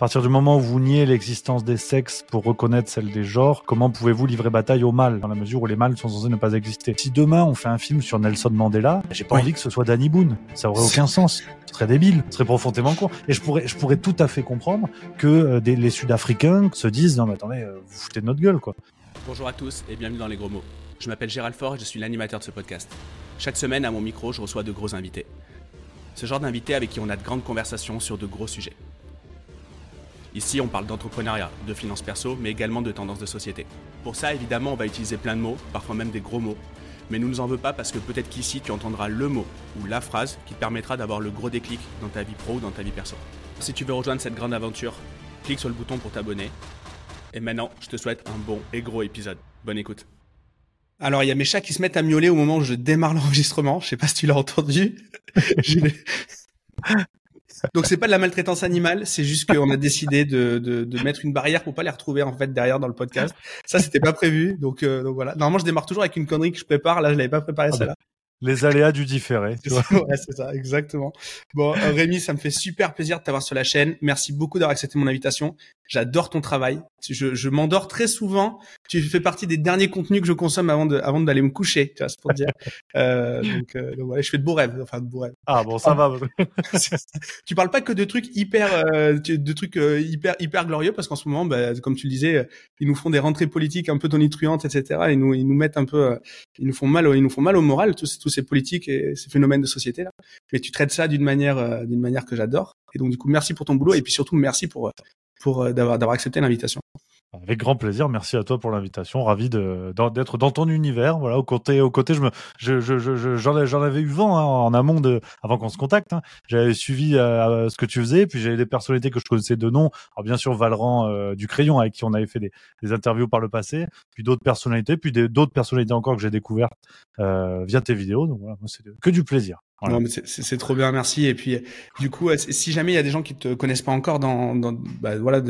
partir du moment où vous niez l'existence des sexes pour reconnaître celle des genres, comment pouvez-vous livrer bataille au mal, dans la mesure où les mâles sont censés ne pas exister? Si demain on fait un film sur Nelson Mandela, j'ai pas envie que ce soit Danny Boone. Ça aurait aucun sens. Ce serait débile, ce serait profondément con. Et je pourrais, je pourrais tout à fait comprendre que euh, des, les Sud-Africains se disent non mais attendez, euh, vous foutez de notre gueule quoi. Bonjour à tous et bienvenue dans les gros mots. Je m'appelle Gérald Fort et je suis l'animateur de ce podcast. Chaque semaine à mon micro, je reçois de gros invités. Ce genre d'invités avec qui on a de grandes conversations sur de gros sujets. Ici, on parle d'entrepreneuriat, de finances perso, mais également de tendances de société. Pour ça, évidemment, on va utiliser plein de mots, parfois même des gros mots. Mais nous ne nous en veux pas parce que peut-être qu'ici, tu entendras le mot ou la phrase qui te permettra d'avoir le gros déclic dans ta vie pro ou dans ta vie perso. Si tu veux rejoindre cette grande aventure, clique sur le bouton pour t'abonner. Et maintenant, je te souhaite un bon et gros épisode. Bonne écoute. Alors, il y a mes chats qui se mettent à miauler au moment où je démarre l'enregistrement. Je sais pas si tu l'as entendu. Donc c'est pas de la maltraitance animale, c'est juste qu'on a décidé de, de, de, mettre une barrière pour pas les retrouver en fait derrière dans le podcast. Ça c'était pas prévu, donc euh, donc voilà. Normalement je démarre toujours avec une connerie que je prépare. Là je l'avais pas préparé ah bah, celle-là les aléas du différé. ouais, c'est ça, exactement. Bon, euh, Rémi, ça me fait super plaisir de t'avoir sur la chaîne. Merci beaucoup d'avoir accepté mon invitation. J'adore ton travail. Je, je m'endors très souvent. Tu fais partie des derniers contenus que je consomme avant de, avant d'aller me coucher. Tu vois, c'est pour dire. Euh, donc, euh, donc je fais de beaux rêves. Enfin, de beaux rêves. Ah bon, ça va. tu parles pas que de trucs hyper, euh, de trucs euh, hyper, hyper glorieux parce qu'en ce moment, bah, comme tu le disais, ils nous font des rentrées politiques un peu tonitruantes, etc. Ils nous, ils nous mettent un peu, ils nous font mal, ils nous font mal au moral. Tous, tous ces politiques et ces phénomènes de société là. Mais tu traites ça d'une manière, d'une manière que j'adore. Et donc du coup, merci pour ton boulot et puis surtout merci pour pour euh, d'avoir d'avoir accepté l'invitation. Avec grand plaisir, merci à toi pour l'invitation. Ravi d'être dans ton univers. Voilà, au côté, au côté, je me, je, je, je, j'en, avais eu vent hein, en amont de, avant qu'on se contacte. Hein. J'avais suivi euh, ce que tu faisais, puis j'avais des personnalités que je connaissais de nom. Alors bien sûr, Valran euh, du Crayon, avec qui on avait fait des, des interviews par le passé, puis d'autres personnalités, puis d'autres personnalités encore que j'ai découvertes euh, via tes vidéos. Donc voilà, c'est que du plaisir. Non, mais c'est trop bien, merci. Et puis, du coup, si jamais il y a des gens qui te connaissent pas encore, dans, dans bah, voilà,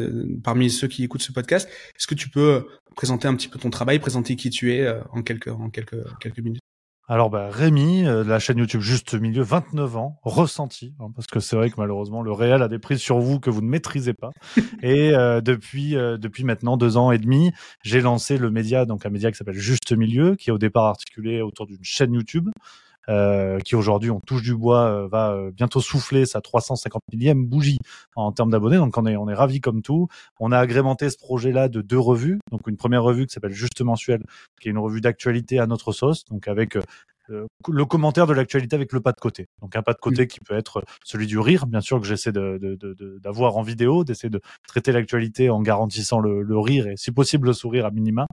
parmi ceux qui écoutent ce podcast, est-ce que tu peux euh, présenter un petit peu ton travail, présenter qui tu es euh, en quelques en quelques quelques minutes? Alors bah, Rémi, euh, de la chaîne YouTube Juste Milieu, 29 ans, ressenti, hein, parce que c'est vrai que malheureusement le réel a des prises sur vous que vous ne maîtrisez pas. et depuis depuis maintenant deux ans et demi, j'ai lancé le média, donc un média qui s'appelle Juste Milieu, qui est au départ articulé autour d'une chaîne YouTube euh, qui aujourd'hui, on touche du bois, euh, va euh, bientôt souffler sa 350 millième bougie en termes d'abonnés. Donc on est, on est ravis comme tout. On a agrémenté ce projet-là de deux revues. Donc une première revue qui s'appelle Juste Mensuel, qui est une revue d'actualité à notre sauce, donc avec le commentaire de l'actualité avec le pas de côté. Donc un pas de côté qui peut être celui du rire, bien sûr que j'essaie d'avoir de, de, en vidéo, d'essayer de traiter l'actualité en garantissant le, le, rire et si possible le sourire à minima.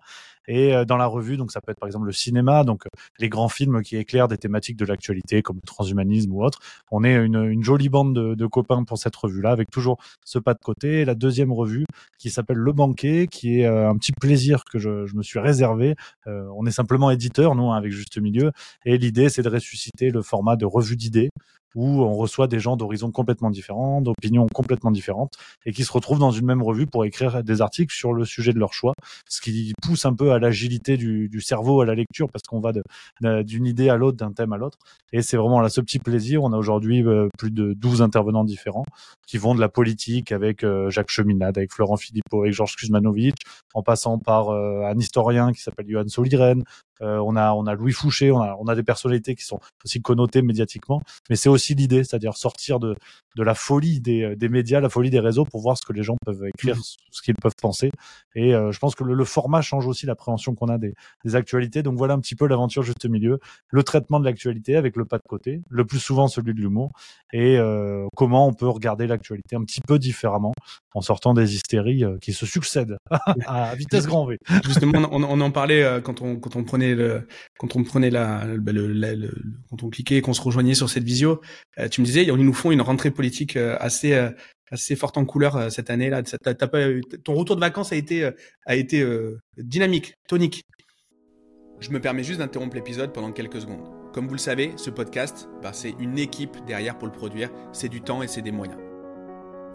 Et euh, dans la revue, donc ça peut être par exemple le cinéma, donc euh, les grands films qui éclairent des thématiques de l'actualité comme le transhumanisme ou autre. On est une, une jolie bande de, de, copains pour cette revue-là, avec toujours ce pas de côté. La deuxième revue qui s'appelle Le Banquet, qui est euh, un petit plaisir que je, je me suis réservé. on est simplement éditeur, nous, hein, avec Juste Milieu, et l'idée c'est de ressusciter le format de revue d'idées où on reçoit des gens d'horizons complètement différents, d'opinions complètement différentes, et qui se retrouvent dans une même revue pour écrire des articles sur le sujet de leur choix, ce qui pousse un peu à l'agilité du, cerveau à la lecture, parce qu'on va d'une idée à l'autre, d'un thème à l'autre, et c'est vraiment là ce petit plaisir. On a aujourd'hui euh, plus de 12 intervenants différents qui vont de la politique avec euh, Jacques Cheminade, avec Florent Philippot, avec Georges Kuzmanovic, en passant par euh, un historien qui s'appelle Johan Soliren, euh, on a on a Louis Fouché, on a on a des personnalités qui sont aussi connotées médiatiquement, mais c'est aussi l'idée, c'est-à-dire sortir de de la folie des, des médias, la folie des réseaux pour voir ce que les gens peuvent écrire, mmh. ce qu'ils peuvent penser. Et euh, je pense que le, format change aussi l'appréhension qu'on a des, des actualités. Donc voilà un petit peu l'aventure juste milieu, le traitement de l'actualité avec le pas de côté, le plus souvent celui de l'humour, et euh, comment on peut regarder l'actualité un petit peu différemment en sortant des hystéries qui se succèdent à vitesse grand V. Justement, on, on en parlait quand on quand on prenait quand on prenait le, quand on cliquait et qu'on se rejoignait sur cette visio, euh, tu me disais, ils nous font une rentrée politique euh, assez euh, assez forte en couleur cette année là. ton retour de vacances a été dynamique, tonique. Je me permets juste d'interrompre l'épisode pendant quelques secondes. Comme vous le savez, ce podcast, bah, c'est une équipe derrière pour le produire, c'est du temps et c'est des moyens.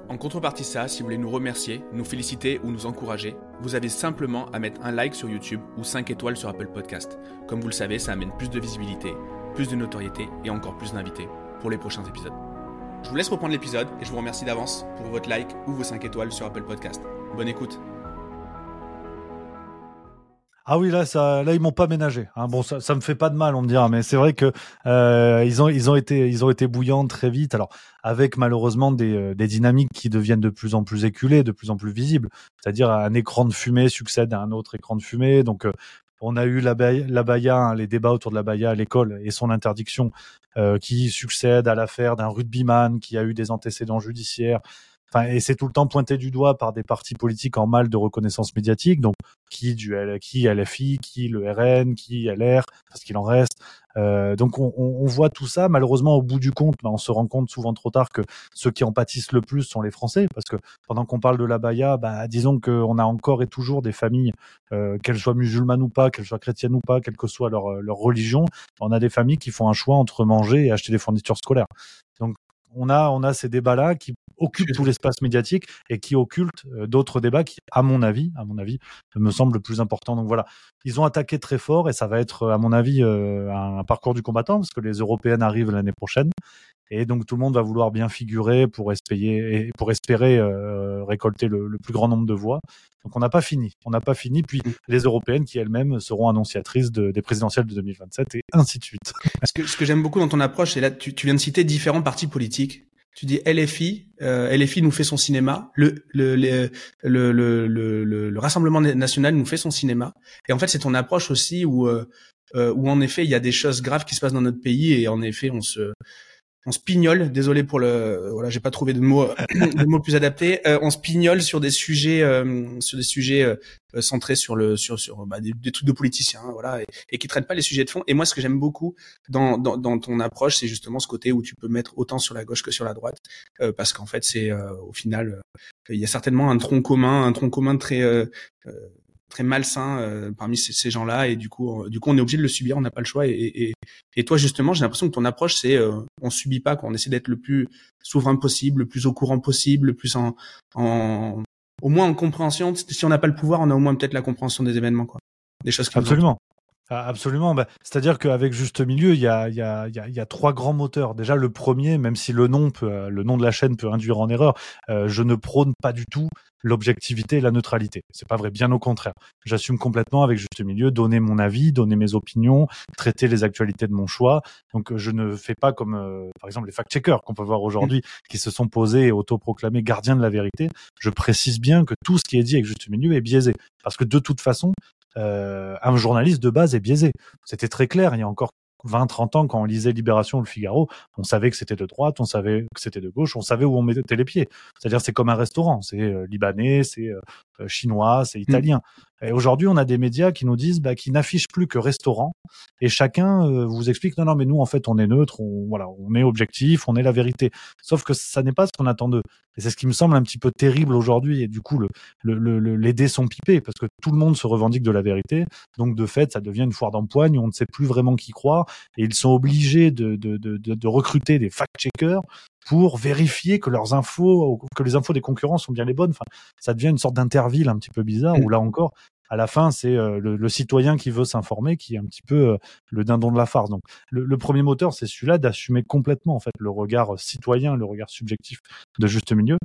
En contrepartie ça, si vous voulez nous remercier, nous féliciter ou nous encourager, vous avez simplement à mettre un like sur YouTube ou 5 étoiles sur Apple Podcast. Comme vous le savez, ça amène plus de visibilité, plus de notoriété et encore plus d'invités pour les prochains épisodes. Je vous laisse reprendre l'épisode et je vous remercie d'avance pour votre like ou vos 5 étoiles sur Apple Podcast. Bonne écoute. Ah oui, là, ça, là, ils m'ont pas ménagé. Hein. Bon, ça, ça me fait pas de mal, on me dira, mais c'est vrai que euh, ils ont, ils ont été, ils ont été bouillants très vite. Alors, avec malheureusement des, euh, des dynamiques qui deviennent de plus en plus éculées, de plus en plus visibles. C'est-à-dire, un écran de fumée succède à un autre écran de fumée. Donc, euh, on a eu la, la Baïa, hein, les débats autour de la Baïa à l'école et son interdiction, euh, qui succède à l'affaire d'un rugbyman qui a eu des antécédents judiciaires. Et c'est tout le temps pointé du doigt par des partis politiques en mal de reconnaissance médiatique. Donc, qui du qui LFI, qui le RN, qui LR, parce qu'il en reste. Euh, donc, on, on, voit tout ça. Malheureusement, au bout du compte, bah, on se rend compte souvent trop tard que ceux qui en pâtissent le plus sont les Français, parce que pendant qu'on parle de la Baïa, bah, disons qu'on a encore et toujours des familles, euh, qu'elles soient musulmanes ou pas, qu'elles soient chrétiennes ou pas, quelle que soit leur, leur religion, on a des familles qui font un choix entre manger et acheter des fournitures scolaires. Donc, on a, on a ces débats-là qui occupent tout l'espace médiatique et qui occultent euh, d'autres débats qui, à mon avis, à mon avis, me semblent plus importants. Donc voilà, ils ont attaqué très fort et ça va être, à mon avis, euh, un, parcours du combattant parce que les européennes arrivent l'année prochaine et donc tout le monde va vouloir bien figurer pour espérer, pour espérer euh, récolter le, plus grand nombre de voix. Donc on n'a pas fini, on n'a pas fini. Puis mm. les européennes qui elles-mêmes seront annonciatrices des présidentielles de 2027 et ainsi de suite. Ce que, ce que j'aime beaucoup dans ton approche, c'est là tu, tu viens de citer différents partis politiques. Tu dis LFI, euh, LFI nous fait son cinéma, le le, le, le, le, le, Rassemblement national nous fait son cinéma. Et en fait, c'est ton approche aussi où, euh, euh, où en effet, il y a des choses graves qui se passent dans notre pays et en effet, on se, on se pignole, désolé pour le, voilà, j'ai pas trouvé de mots, de mots plus adaptés. Euh, on se pignole sur des sujets, euh, sur des sujets euh, centrés sur le, sur, sur bah, des, trucs de politiciens, voilà, et, qui traitent pas les sujets de fond. Et moi, ce que j'aime beaucoup dans, dans, dans ton approche, c'est justement ce côté où tu peux mettre autant sur la gauche que sur la droite, parce qu'en fait, c'est au final, il y a certainement un tronc commun, un tronc commun très très malsain euh, parmi ces, gens-là et du coup, du coup, on est obligé de le subir, on n'a pas le choix. Et, toi, justement, j'ai l'impression que ton approche, c'est euh, on subit pas, qu'on essaie d'être le plus souverain possible, le plus au courant possible, le plus en, en au moins en compréhension. Si on n'a pas le pouvoir, on a au moins peut-être la compréhension des événements, quoi. Des choses absolument. Ah, absolument. Bah, C'est-à-dire qu'avec Juste Milieu, il y a, y, a, y, a, y a, trois grands moteurs. Déjà, le premier, même si le nom, peut, le nom de la chaîne peut induire en erreur, euh, je ne prône pas du tout l'objectivité et la neutralité. C'est pas vrai, bien au contraire. J'assume complètement avec juste milieu, donner mon avis, donner mes opinions, traiter les actualités de mon choix. Donc je ne fais pas comme euh, par exemple les fact-checkers qu'on peut voir aujourd'hui mmh. qui se sont posés et autoproclamés gardiens de la vérité. Je précise bien que tout ce qui est dit avec juste milieu est biaisé parce que de toute façon, euh, un journaliste de base est biaisé. C'était très clair il y a encore 20, 30 ans, quand on lisait Libération ou Le Figaro, on savait que c'était de droite, on savait que c'était de gauche, on savait où on mettait les pieds. C'est-à-dire, c'est comme un restaurant, c'est euh, libanais, c'est euh, euh, chinois, c'est mmh. italien. Et aujourd'hui, on a des médias qui nous disent, bah, qui n'affichent plus que restaurant, et chacun vous explique, non, non, mais nous, en fait, on est neutre, on, voilà, on est objectif, on est la vérité. Sauf que ça n'est pas ce qu'on attend d'eux. Et c'est ce qui me semble un petit peu terrible aujourd'hui. Et du coup, le, le, le, les dés sont pipés parce que tout le monde se revendique de la vérité. Donc, de fait, ça devient une foire d'empoigne où on ne sait plus vraiment qui croire. Et ils sont obligés de, de, de, de recruter des fact-checkers pour vérifier que leurs infos, que les infos des concurrents sont bien les bonnes. Enfin, ça devient une sorte d'interville un petit peu bizarre où là encore, à la fin, c'est euh, le, citoyen qui veut s'informer qui est un petit peu euh, le dindon de la farce. Donc, le, premier moteur, c'est celui-là d'assumer complètement en fait le regard citoyen, le regard subjectif de juste milieu.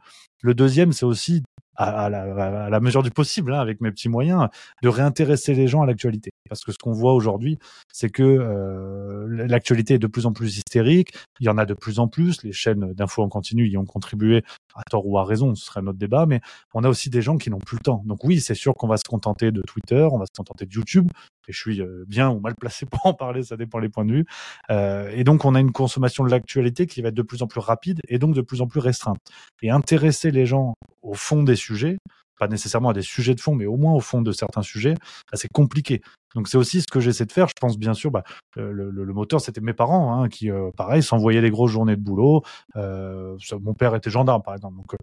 Le deuxième, c'est aussi à, la, mesure du possible, hein, avec mes petits moyens, de réintéresser les gens à l'actualité. Parce que ce qu'on voit aujourd'hui, c'est que euh, l'actualité est de plus en plus hystérique. Il y en a de plus en plus. Les chaînes d'infos en continu y ont contribué à tort ou à raison. Ce serait notre débat. Mais on a aussi des gens qui n'ont plus le temps. Donc oui, c'est sûr qu'on va se contenter de Twitter, on va se contenter de YouTube. Et je suis euh, bien ou mal placé pour en parler, ça dépend les points de vue. Euh, et donc on a une consommation de l'actualité qui va être de plus en plus rapide et donc de plus en plus restreinte. Et intéresser les gens au fond des sujets, pas nécessairement à des sujets de fond, mais au moins au fond de certains sujets, bah, c'est compliqué. Donc c'est aussi ce que j'essaie de faire. Je pense bien sûr, bah, le, le, le, moteur, c'était mes parents hein, qui, euh, pareil, s'envoyaient des grosses journées de boulot. Euh, mon père était gendarme, par exemple. Donc euh,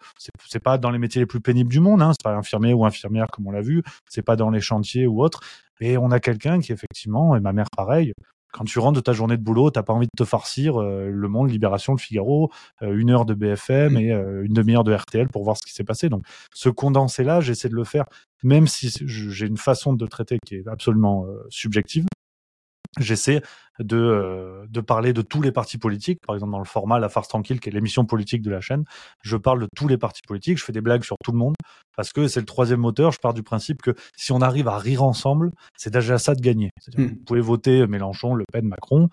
c'est pas dans les métiers les plus pénibles du monde. Hein, c'est pas infirmier ou infirmière comme on l'a vu. C'est pas dans les chantiers ou autre. Mais on a quelqu'un qui effectivement, et ma mère pareil, quand tu rentres de ta journée de boulot, t'as pas envie de te farcir euh, Le Monde, Libération, Le Figaro, euh, une heure de BFM et euh, une demi-heure de RTL pour voir ce qui s'est passé. Donc, ce condensé-là, j'essaie de le faire, même si j'ai une façon de traiter qui est absolument subjective. J'essaie de, euh, de parler de tous les partis politiques. Par exemple, dans le format La Farce Tranquille, qui est l'émission politique de la chaîne, je parle de tous les partis politiques, je fais des blagues sur tout le monde, parce que c'est le troisième moteur. Je pars du principe que si on arrive à rire ensemble, c'est déjà ça de gagner. Mmh. Vous pouvez voter Mélenchon, Le Pen, Macron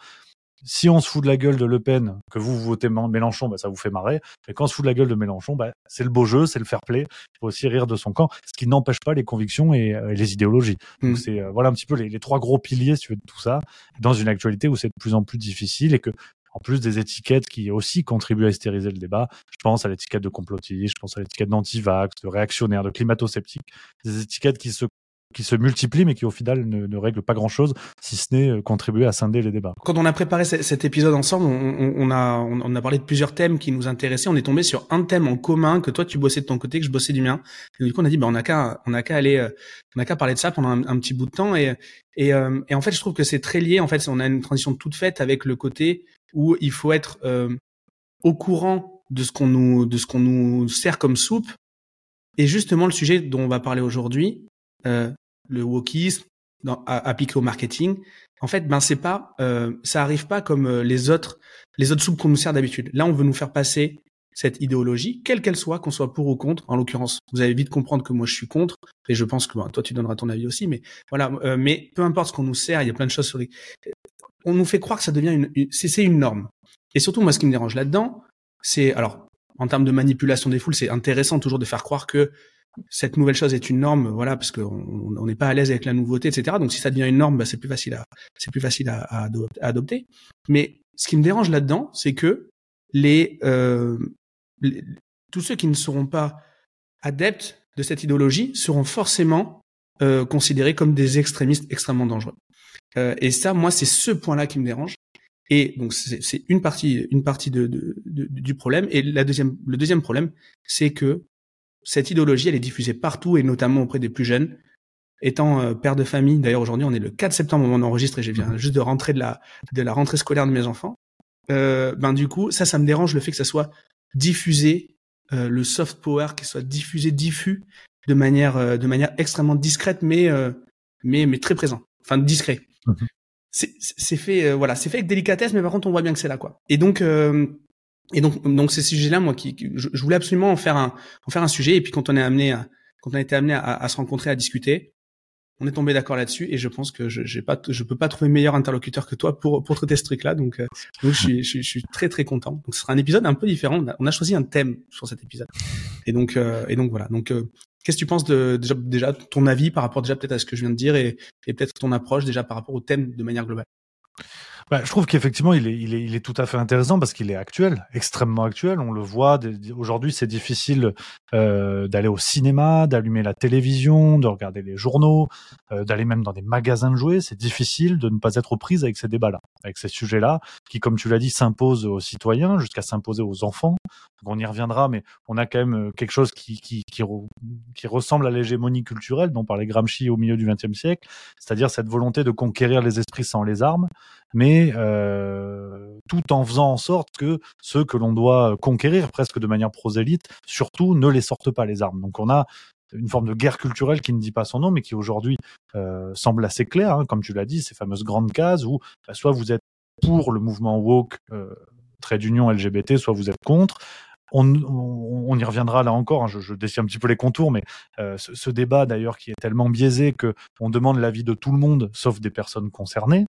si on se fout de la gueule de Le Pen, que vous, votez Mélenchon, bah, ça vous fait marrer. Mais quand on se fout de la gueule de Mélenchon, bah, c'est le beau jeu, c'est le fair play. Il faut aussi rire de son camp, ce qui n'empêche pas les convictions et, euh, les idéologies. Donc mm. c'est euh, voilà un petit peu les, trois gros piliers, si tu veux, de tout ça, dans une actualité où c'est de plus en plus difficile et que en plus des étiquettes qui aussi contribuent à hystériser le débat. Je pense à l'étiquette de complotiste, je pense à l'étiquette d'antivax, de réactionnaire, de climato-sceptique, des étiquettes qui se qui se multiplient mais qui au final ne, ne règlent pas grand-chose si ce n'est euh, contribuer à scinder les débats. Quand on a préparé cet épisode ensemble, on, a parlé de plusieurs thèmes qui nous intéressaient. On est tombé sur un thème en commun que toi tu bossais de ton côté, que je bossais du mien. Du coup on a dit bah on a qu'à aller euh, on a qu'à parler de ça pendant un, petit bout de temps euh, et en fait je trouve que c'est très lié. En fait on a une transition toute faite avec le côté où il faut être au courant de ce qu'on nous sert comme soupe et justement le sujet dont on va parler aujourd'hui, euh, le wokisme appliqué au marketing, en fait, ben c'est pas, euh, ça arrive pas comme euh, les autres, les autres soupes qu'on nous sert d'habitude. Là, on veut nous faire passer cette idéologie, quelle qu'elle soit, qu'on soit pour ou contre. En l'occurrence, vous allez vite comprendre que moi je suis contre, et je pense que ben, toi tu donneras ton avis aussi. Mais voilà, euh, mais peu importe ce qu'on nous sert, il y a plein de choses sur les. On nous fait croire que ça devient une, une c'est une norme. Et surtout, moi, ce qui me dérange là-dedans, c'est alors en termes de manipulation des foules, c'est intéressant toujours de faire croire que cette nouvelle chose est une norme, voilà, parce qu'on n'est pas à l'aise avec la nouveauté, etc. Donc si ça devient une norme, bah, c'est plus facile à c'est plus facile à, adopter. Mais ce qui me dérange là-dedans, c'est que euh, les, tous ceux qui ne seront pas adeptes de cette idéologie seront forcément euh, considérés comme des extrémistes extrêmement dangereux. Euh, et ça, moi, c'est ce point-là qui me dérange. Et donc c'est une partie, une partie de, du problème. Et la deuxième, le deuxième problème, c'est que cette idéologie, elle est diffusée partout et notamment auprès des plus jeunes. Étant euh, père de famille, d'ailleurs aujourd'hui on est le 4 septembre au moment d'enregistrer, et je viens juste de rentrer de la de la rentrée scolaire de mes enfants. Euh, ben du coup, ça, ça me dérange le fait que ça soit diffusé, euh, le soft power, qu'il soit diffusé, diffus de manière euh, de manière extrêmement discrète, mais mais mais très présent, enfin discret. Mhm. C'est fait, voilà, c'est fait avec délicatesse, mais par contre on voit bien que c'est là quoi. Et donc et donc, donc ces sujets-là, moi, qui, je, voulais absolument en faire un, en faire un sujet. Et puis quand on est amené, à, quand on a été amené à, à se rencontrer, à discuter, on est tombé d'accord là-dessus. Et je pense que je, j'ai pas, je peux pas trouver meilleur interlocuteur que toi pour pour traiter ce truc-là. Donc, euh, donc je, suis, je, suis très très content. Donc, ce sera un épisode un peu différent. On a, choisi un thème sur cet épisode. Et donc, euh, et donc voilà. Donc, euh, qu'est-ce que tu penses de déjà, déjà ton avis par rapport déjà peut-être à ce que je viens de dire et, et peut-être ton approche déjà par rapport au thème de manière globale? Bah, je trouve qu'effectivement, il est, il, est, il est tout à fait intéressant parce qu'il est actuel, extrêmement actuel. On le voit. Aujourd'hui, c'est difficile euh, d'aller au cinéma, d'allumer la télévision, de regarder les journaux, euh, d'aller même dans des magasins de jouets. C'est difficile de ne pas être aux prises avec ces débats-là, avec ces sujets-là, qui, comme tu l'as dit, s'imposent aux citoyens jusqu'à s'imposer aux enfants. on y reviendra, mais on a quand même euh, quelque chose qui, qui, qui, qui ressemble à l'hégémonie culturelle dont parlait Gramsci au milieu du XXe siècle, c'est-à-dire cette volonté de conquérir les esprits sans les armes mais euh, tout en faisant en sorte que ceux que l'on doit conquérir presque de manière prosélyte, surtout ne les sortent pas les armes. Donc on a une forme de guerre culturelle qui ne dit pas son nom, mais qui aujourd'hui euh, semble assez claire, hein, comme tu l'as dit, ces fameuses grandes cases où bah, soit vous êtes pour le mouvement woke, euh, trait d'union LGBT, soit vous êtes contre. On, on, y reviendra là encore. Hein, je, je, un petit peu les contours, mais euh, ce, ce, débat d'ailleurs qui est tellement biaisé que on demande l'avis de tout le monde, sauf des personnes concernées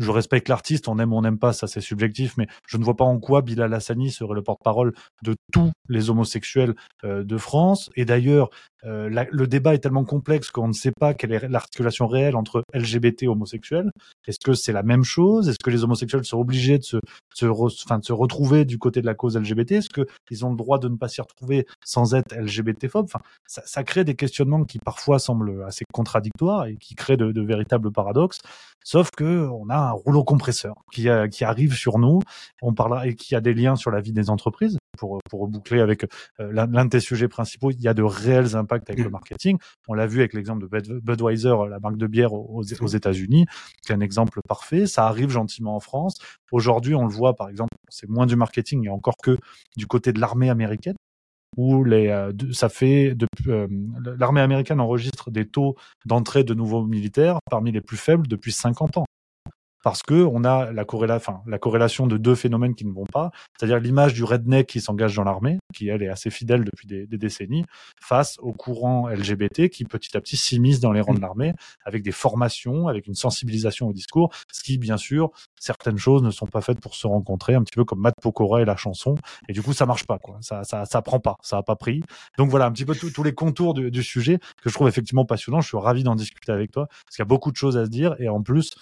je respecte l'artiste, on aime ou on n'aime pas, ça c'est subjectif, mais je ne vois pas en quoi Bilal Hassani serait le porte-parole de tous les homosexuels euh, de France. Et d'ailleurs, euh, le débat est tellement complexe qu'on ne sait pas quelle est l'articulation réelle entre LGBT et homosexuels. Est-ce que c'est la même chose? Est-ce que les homosexuels sont obligés de se, retrouver du côté de la cause LGBT Est-ce qu'ils ont le droit de ne pas s'y retrouver sans être LGBT-phobes enfin, ça, ça, crée des questionnements qui parfois semblent assez contradictoires et qui créent de, de véritables paradoxes. Sauf que on a un rouleau compresseur qui, qui arrive sur nous. On parlera et qui a des liens sur la vie des entreprises. Pour, pour boucler avec euh, l'un de tes sujets principaux, il y a de réels impacts avec le marketing. On l'a vu avec l'exemple de Budweiser, la marque de bière aux, aux États-Unis. C'est un exemple parfait. Ça arrive gentiment en France. Aujourd'hui, on le voit, par exemple, c'est moins du marketing, et encore que du côté de l'armée américaine où les, euh, ça fait euh, l'armée américaine enregistre des taux d'entrée de nouveaux militaires parmi les plus faibles depuis 50 ans. Parce que on a la, enfin, la corrélation de deux phénomènes qui ne vont pas, c'est-à-dire l'image du redneck qui s'engage dans l'armée, qui elle est assez fidèle depuis des, des, décennies, face au courant LGBT qui petit à petit s'immisce dans les rangs de l'armée avec des formations, avec une sensibilisation au discours, ce qui bien sûr certaines choses ne sont pas faites pour se rencontrer, un petit peu comme Matt Pokora et la chanson, et du coup ça marche pas quoi, ça ça ça prend pas, ça a pas pris. Donc voilà un petit peu tous les contours du, du sujet que je trouve effectivement passionnant. Je suis ravi d'en discuter avec toi parce qu'il y a beaucoup de choses à se dire et en plus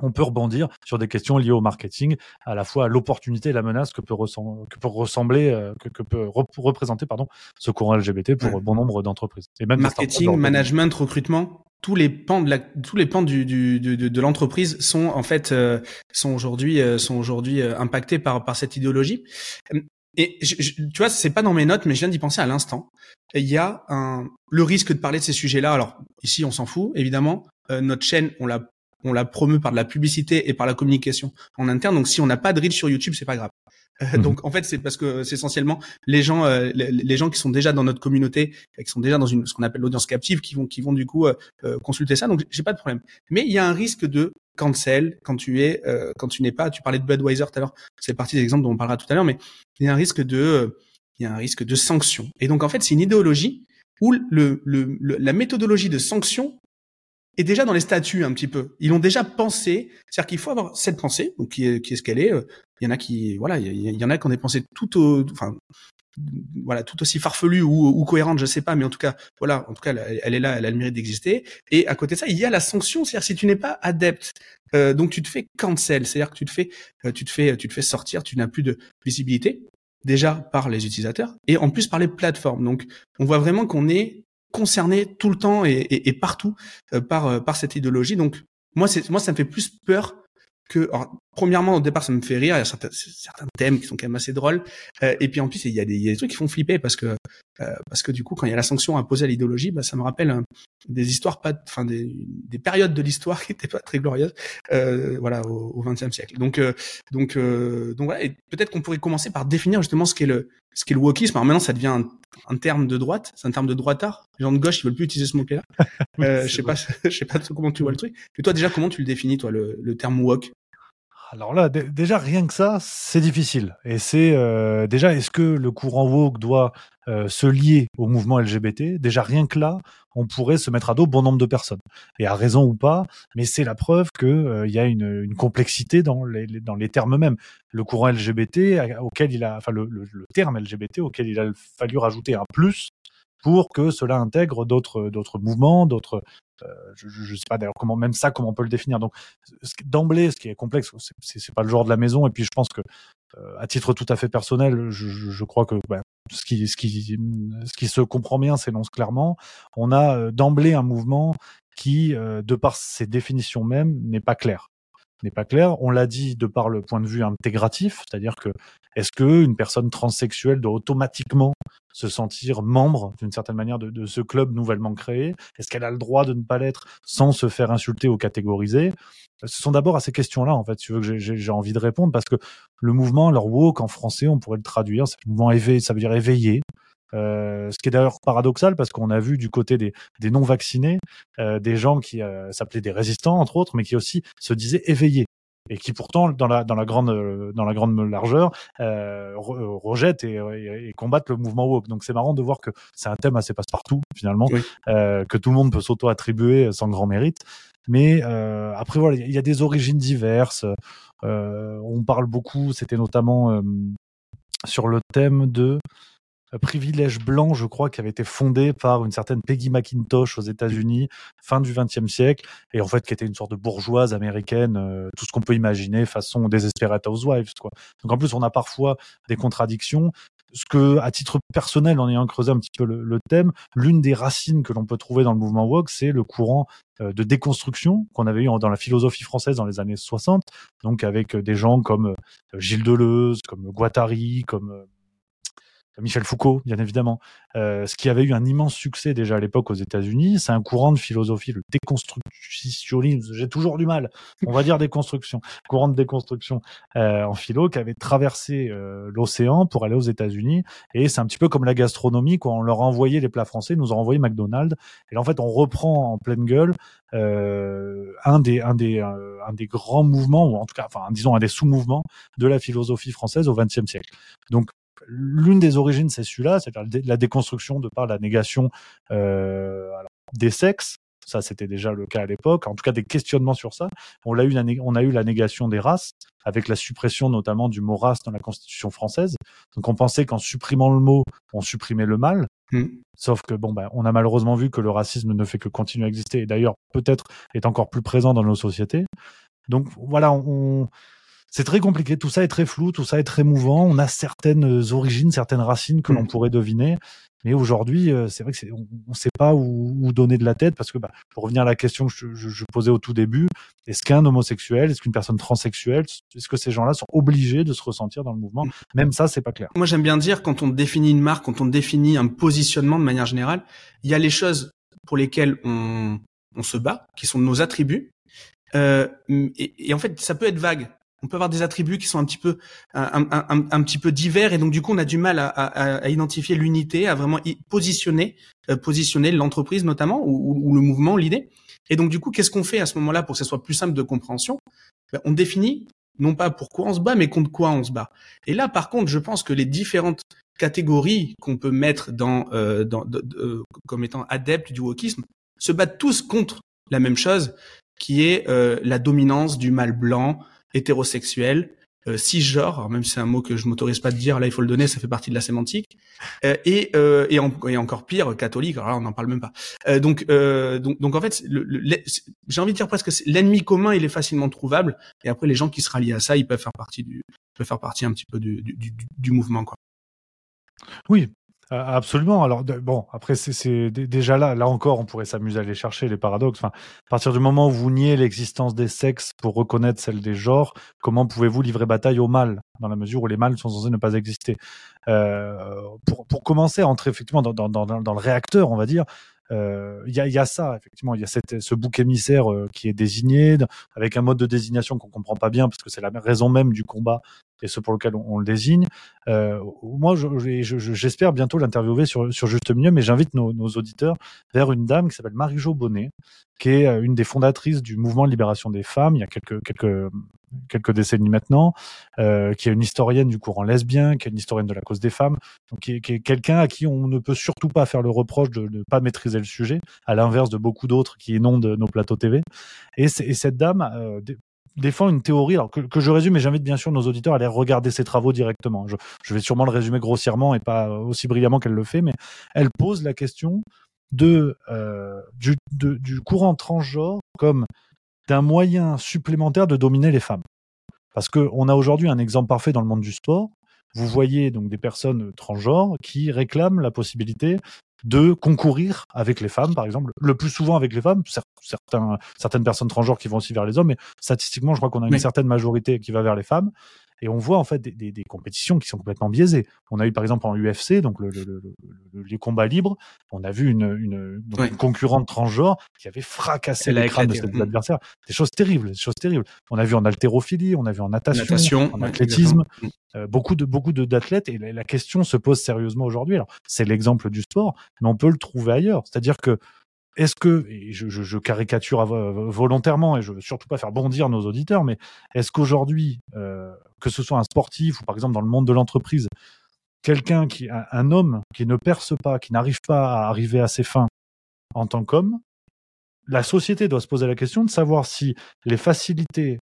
on peut rebondir sur des questions liées au marketing, à la fois à l'opportunité et la menace que peut, que peut ressembler, euh, que, peut représenter pardon, ce courant LGBT pour bon nombre d'entreprises. Et même marketing, management, recrutement, tous les pans de la, tous les pans du, du, de, l'entreprise sont en fait euh, sont aujourd'hui euh, sont aujourd'hui impactés par par cette idéologie. Et tu vois, c'est pas dans mes notes, mais je viens d'y penser à l'instant. Il y a un, le risque de parler de ces sujets-là. Alors ici, on s'en fout, évidemment. notre chaîne, on l'a on la promeut par de la publicité et par la communication en interne. Donc si on n'a pas de reach sur YouTube, c'est pas grave. Euh, mhm. Donc en fait c'est parce que c'est essentiellement les gens euh, les, gens qui sont déjà dans notre communauté et qui sont déjà dans une ce qu'on appelle l'audience captive qui vont qui vont du coup euh, consulter ça donc j'ai pas de problème mais il y a un risque de cancel quand tu es quand tu n'es pas tu parlais de Budweiser tout à l'heure c'est partie des exemples dont on parlera tout à l'heure mais il y a un risque de il y a un risque de sanction et donc en fait c'est une idéologie où le, le, la méthodologie de sanction est déjà dans les statuts un petit peu. Ils ont déjà pensé, c'est-à-dire qu'il faut avoir cette pensée, donc qui est, qui est ce qu'elle est. Euh, il y en a qui, voilà, il y, en a qui ont des pensées tout au, enfin, voilà, tout aussi farfelues ou, ou cohérentes, je sais pas, mais en tout cas, voilà, en tout cas, elle, est là, elle a le mérite d'exister. Et à côté de ça, il y a la sanction, c'est-à-dire si tu n'es pas adepte, euh, donc tu te fais cancel, c'est-à-dire que tu te fais, euh, tu te fais, tu te fais sortir, tu n'as plus de visibilité déjà par les utilisateurs et en plus par les plateformes. Donc, on voit vraiment qu'on est concerné tout le temps et, partout euh, par euh, par cette idéologie. Donc moi c'est moi ça me fait plus peur que premièrement au départ ça me fait rire il y a certains, certains thèmes qui sont quand même assez drôles euh, et puis en plus il y, a des, il y a des trucs qui font flipper parce que euh, parce que du coup quand il y a la sanction imposée à l'idéologie bah ça me rappelle hein, des histoires pas enfin des, des périodes de l'histoire qui étaient pas très glorieuses euh, voilà au XXe siècle. Donc euh, donc donc voilà et peut-être qu'on pourrait commencer par définir justement ce qu'est le ce qu'est le wokisme. Alors maintenant ça devient un, un terme de droite c'est un terme de droitard. Les gens de gauche ils veulent plus utiliser ce mot là je sais pas je sais pas comment tu vois le truc. Et toi déjà comment tu le définis toi le, le terme wok? Alors là, déjà rien que ça, c'est difficile. Et c'est euh, déjà, est-ce que le courant woke doit euh, se lier au mouvement LGBT Déjà rien que là, on pourrait se mettre à dos bon nombre de personnes. Et à raison ou pas, mais c'est la preuve qu'il euh, y a une, une, complexité dans les, dans les termes mêmes. Le courant LGBT auquel il a, enfin le, le, le terme LGBT auquel il a fallu rajouter un plus pour que cela intègre d'autres d'autres mouvements, d'autres euh, je, je, sais pas d'ailleurs comment même ça comment on peut le définir. Donc d'emblée, ce qui est complexe, c'est pas le genre de la maison. Et puis je pense que euh, à titre tout à fait personnel, je, je crois que bah, ce qui ce qui ce qui se comprend bien s'énonce clairement. On a euh, d'emblée un mouvement qui, de par ses définitions mêmes, n'est pas clair n'est pas clair. On l'a dit de par le point de vue intégratif, c'est-à-dire que est-ce que une personne transsexuelle doit automatiquement se sentir membre d'une certaine manière de, ce club nouvellement créé? Est-ce qu'elle a le droit de ne pas l'être sans se faire insulter ou catégoriser? Ce sont d'abord à ces questions-là, en fait, tu veux que j'ai envie de répondre, parce que le mouvement, leur woke en français, on pourrait le traduire, c'est le mouvement éveillé, ça veut dire éveillé, euh, ce qui est d'ailleurs paradoxal parce qu'on a vu du côté des, des non vaccinés euh, des gens qui euh, s'appelaient des résistants entre autres, mais qui aussi se disaient éveillés et qui pourtant dans la dans la grande dans la grande largeur euh, rejettent et, et, combattent le mouvement woke. Donc c'est marrant de voir que c'est un thème assez passe-partout finalement, euh, que tout le monde peut s'auto-attribuer sans grand mérite. Mais euh, après voilà, il y a des origines diverses. on parle beaucoup, c'était notamment sur le thème de privilège blanc, je crois, qui avait été fondé par une certaine Peggy McIntosh aux États-Unis, fin du XXe siècle, et en fait qui était une sorte de bourgeoise américaine, euh, tout ce qu'on peut imaginer, façon Desperate Housewives, quoi. Donc en plus, on a parfois des contradictions. Ce que, à titre personnel, en ayant creusé un petit peu le, thème, l'une des racines que l'on peut trouver dans le mouvement woke, c'est le courant euh, de déconstruction qu'on avait eu dans la philosophie française dans les années 60, donc avec des gens comme euh, Gilles Deleuze, comme Guattari, comme Michel Foucault, bien évidemment, euh, ce qui avait eu un immense succès déjà à l'époque aux États-Unis, c'est un courant de philosophie, le déconstructionnisme. J'ai toujours du mal, on va dire déconstruction, courant de déconstruction euh, en philo qui avait traversé euh, l'océan pour aller aux États-Unis. Et c'est un petit peu comme la gastronomie, quand on leur envoyait les plats français, ils nous ont envoyé McDonald's. Et là, en fait, on reprend en pleine gueule euh, un des un des euh, un des grands mouvements, ou en tout cas, enfin, disons un des sous-mouvements de la philosophie française au XXe siècle. Donc l'une des origines, c'est celui-là, c'est-à-dire la déconstruction de par la négation euh, des sexes. Ça, c'était déjà le cas à l'époque. En tout cas, des questionnements sur ça. On a eu la, on a eu la négation des races avec la suppression notamment du mot race dans la Constitution française. Donc, on pensait qu'en supprimant le mot, on supprimait le mal. Mmh. Sauf que bon, bah, on a malheureusement vu que le racisme ne fait que continuer à exister et d'ailleurs peut-être est encore plus présent dans nos sociétés. Donc voilà, on, c'est très compliqué. Tout ça est très flou, tout ça est très mouvant. On a certaines origines, certaines racines que l'on mm. pourrait deviner. Mais aujourd'hui, euh, c'est vrai que on ne sait pas où, donner de la tête parce que, bah, pour revenir à la question que je, posais au tout début, est-ce qu'un homosexuel, est-ce qu'une personne transsexuelle, est-ce que ces gens-là sont obligés de se ressentir dans le mouvement? Mm. Même ça, c'est pas clair. Moi, j'aime bien dire quand on définit une marque, quand on définit un positionnement de manière générale, il y a les choses pour lesquelles on, se bat, qui sont nos attributs, euh, et, et, en fait, ça peut être vague on peut avoir des attributs qui sont un petit peu un, petit peu divers et donc du coup on a du mal à, identifier l'unité, à vraiment positionner euh, positionner l'entreprise notamment ou, le mouvement, l'idée. Et donc du coup qu'est-ce qu'on fait à ce moment-là pour que ce soit plus simple de compréhension? Ben, On définit non pas pourquoi on se bat, mais contre quoi on se bat. Et là par contre je pense que les différentes catégories qu'on peut mettre dans, euh, dans euh, comme étant adeptes du wokisme se battent tous contre la même chose qui est la dominance du mal blanc, hétérosexuel, euh, cisgenre, même si c'est un mot que je m'autorise pas de dire, là il faut le donner, ça fait partie de la sémantique, euh, et, euh, et, encore pire, catholique, alors là on n'en parle même pas. Euh, donc, euh, donc, donc en fait, j'ai envie de dire presque l'ennemi commun, il est facilement trouvable, et après les gens qui se rallient à ça, ils peuvent faire partie du, peuvent faire partie un petit peu du, du, du, du mouvement, quoi. Oui, Absolument. Alors bon, après c'est déjà là, là encore, on pourrait s'amuser à aller chercher les paradoxes. Enfin, à partir du moment où vous niez l'existence des sexes pour reconnaître celle des genres, comment pouvez-vous livrer bataille au mal dans la mesure où les mâles sont censés ne pas exister? Euh, pour, pour commencer à entrer effectivement dans, dans, dans, dans le réacteur, on va dire, euh, il y, a, y, a, ça effectivement il y a cette, ce bouc émissaire euh, qui est désigné avec un mode de désignation qu'on comprend pas bien parce que c'est la raison même du combat et ce pour lequel on, le désigne. Euh, moi, j'espère bientôt l'interviewer sur, sur Juste Milieu, mais j'invite nos, nos, auditeurs vers une dame qui s'appelle Marie-Jo Bonnet, qui est euh, une des fondatrices du mouvement libération des femmes il y a quelques, quelques, quelques décennies maintenant, euh, qui est une historienne du courant lesbien, qui est une historienne de la cause des femmes, donc qui est, quelqu'un à qui on ne peut surtout pas faire le reproche de ne pas maîtriser le sujet, à l'inverse de beaucoup d'autres qui inondent nos plateaux TV. Et, et cette dame, euh, défend une théorie alors que, je résume et j'invite bien sûr nos auditeurs à aller regarder ses travaux directement. Je, vais sûrement le résumer grossièrement et pas aussi brillamment qu'elle le fait, mais elle pose la question de, euh, du courant transgenre comme d'un moyen supplémentaire de dominer les femmes. Parce qu'on a aujourd'hui un exemple parfait dans le monde du sport. Vous voyez donc des personnes transgenres qui réclament la possibilité de concourir avec les femmes, par exemple, le plus souvent avec les femmes, certains, certaines personnes transgenres qui vont aussi vers les hommes, mais statistiquement, je crois qu'on a une certaine majorité qui va vers les femmes. Et on voit en fait des, des, des, compétitions qui sont complètement biaisées. On a eu par exemple en UFC, donc le, le, le, les combats libres, on a vu une, une, donc une concurrente transgenre qui avait fracassé les crânes de ses adversaires. Des choses terribles, des choses terribles. On a vu en haltérophilie, on a vu en natation, en athlétisme, euh, beaucoup de beaucoup d'athlètes. Et la, la, question se pose sérieusement aujourd'hui. Alors c'est l'exemple du sport, mais on peut le trouver ailleurs. C'est-à-dire que est-ce que, et je, je, je, caricature volontairement et je veux surtout pas faire bondir nos auditeurs, mais est-ce qu'aujourd'hui, euh, que ce soit un sportif ou par exemple dans le monde de l'entreprise, quelqu'un qui, un, homme qui ne perce pas, qui n'arrive pas à arriver à ses fins en tant qu'homme, la société doit se poser la question de savoir si les facilités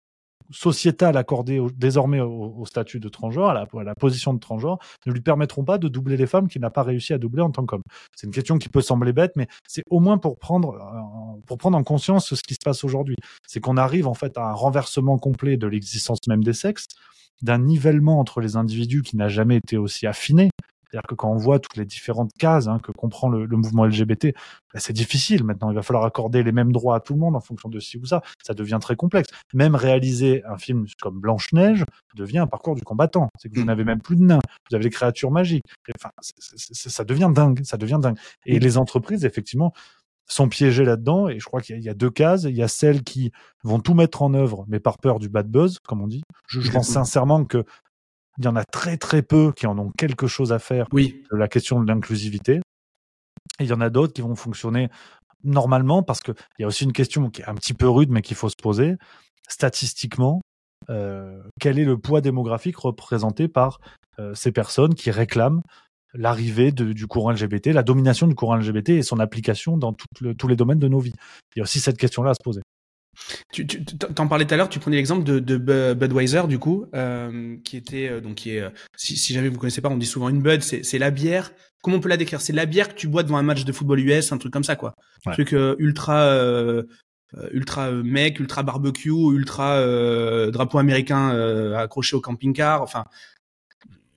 sociétales accordées désormais au, statut de transgenre, à la, à la, position de transgenre, ne lui permettront pas de doubler les femmes qu'il n'a pas réussi à doubler en tant qu'homme. C'est une question qui peut sembler bête, mais c'est au moins pour prendre, euh, pour prendre en conscience ce qui se passe aujourd'hui. C'est qu'on arrive en fait à un renversement complet de l'existence même des sexes, d'un nivellement entre les individus qui n'a jamais été aussi affiné C'est-à-dire que quand on voit toutes les différentes cases hein, que comprend le, mouvement LGBT, bah, c'est difficile maintenant. Il va falloir accorder les mêmes droits à tout le monde en fonction de ci ou ça. Ça devient très complexe. Même réaliser un film comme Blanche Neige devient un parcours du combattant. C'est que vous mm. n'avez même plus de nains, vous avez des créatures magiques. Enfin, ça devient dingue, ça devient dingue. Et mm. les entreprises, effectivement, sont piégées là-dedans. Et je crois qu'il y, a deux cases. Il y a celles qui vont tout mettre en œuvre, mais par peur du bad buzz, comme on dit. Je, je pense sincèrement que il y en a très très peu qui en ont quelque chose à faire oui. de la question de l'inclusivité. Et il y en a d'autres qui vont fonctionner normalement parce qu'il y a aussi une question qui est un petit peu rude mais qu'il faut se poser. Statistiquement, euh, quel est le poids démographique représenté par euh, ces personnes qui réclament l'arrivée du courant LGBT, la domination du courant LGBT et son application dans tous les domaines de nos vies. Il y a aussi cette question-là à se poser. Tu, tu t'en parlais tout à l'heure, tu prenais l'exemple de, de Budweiser du coup, euh, qui était euh, donc qui est, euh, si, si, jamais vous connaissez pas, on dit souvent une Bud, c'est, c'est la bière. Comment on peut la décrire? C'est la bière que tu bois devant un match de football US, un truc comme ça quoi. Un truc ultra ultra mec, ultra barbecue, ultra drapeau américain accroché au camping-car, enfin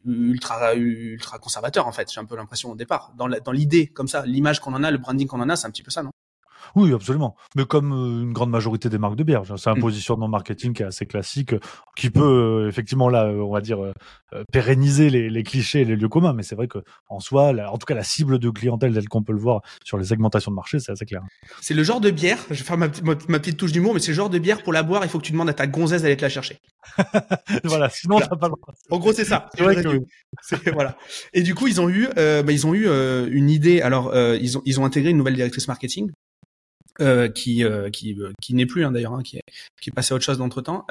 ultra ultra conservateur en fait. J'ai un peu l'impression au départ dans dans l'idée comme ça, l'image qu'on en a, le branding qu'on en a, c'est un petit peu ça, non? Oui, absolument. Mais comme euh, une grande majorité des marques de bière, c'est un mmh. positionnement marketing qui est assez classique, qui peut euh, effectivement là, euh, on va dire, pérenniser les, clichés et les lieux communs. Mais c'est vrai que en soi, en tout cas, la cible de clientèle tel qu'on peut le voir sur les segmentations de marché, c'est assez clair. C'est le genre de bière. Je vais faire ma, petite touche d'humour, mais c'est le genre de bière pour la boire, il faut que tu demandes à ta gonzesse d'aller te la chercher. voilà, sinon t'as pas le droit. En gros, c'est ça. C'est vrai que... voilà. Et du coup, ils ont eu, bah, ils ont eu une idée. Alors, ils ont, ils ont intégré une nouvelle directrice marketing euh, qui euh, qui euh, qui n'est plus hein, d'ailleurs, hein, qui est qui est passé à autre chose d'entre temps,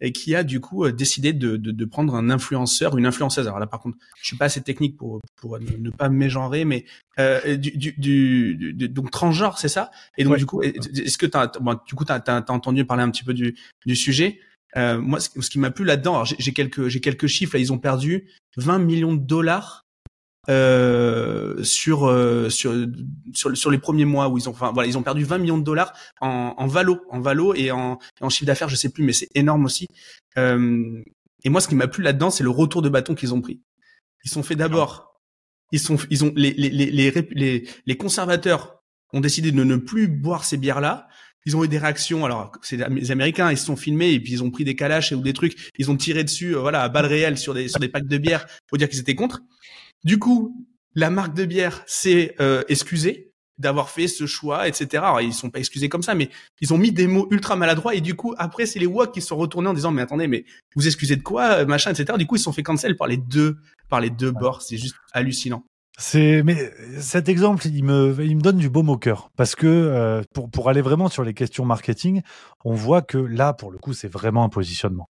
et qui a du coup décidé de, de, de prendre un influenceur, une influenceuse. Alors là, par contre, je suis pas assez technique pour pour ne, pas mégenrer, mais du, du, du, donc transgenre, c'est ça? Et donc du coup, est-ce que t'as bon, du coup t'as as, entendu parler un petit peu du du sujet? Moi, ce, ce qui m'a plu là-dedans, j'ai quelques j'ai quelques chiffres. Là, ils ont perdu 20 millions de dollars euh, sur, euh, sur sur sur les premiers mois où ils ont enfin voilà ils ont perdu 20 millions de dollars en, en valo en valo et en, en chiffre d'affaires je sais plus mais c'est énorme aussi euh, et moi ce qui m'a plu là-dedans c'est le retour de bâton qu'ils ont pris ils sont fait d'abord ils sont ils ont les les, les les les conservateurs ont décidé de ne plus boire ces bières là ils ont eu des réactions. Alors, c'est les Américains, ils se sont filmés et puis ils ont pris des calaches ou des trucs. Ils ont tiré dessus, voilà, à balles réelles sur des sur des packs de bière pour dire qu'ils étaient contre. Du coup, la marque de bière s'est euh, excusée d'avoir fait ce choix, etc. Alors, ils sont pas excusés comme ça, mais ils ont mis des mots ultra maladroits et du coup, après, c'est les WOC qui sont retournés en disant, mais attendez, mais vous excusez de quoi, euh, machin, etc. Du coup, ils sont fait cancel par les deux, par les deux bords. C'est juste hallucinant. C'est mais cet exemple il me il me donne du baume au cœur parce que euh, pour pour aller vraiment sur les questions marketing, on voit que là pour le coup c'est vraiment un positionnement.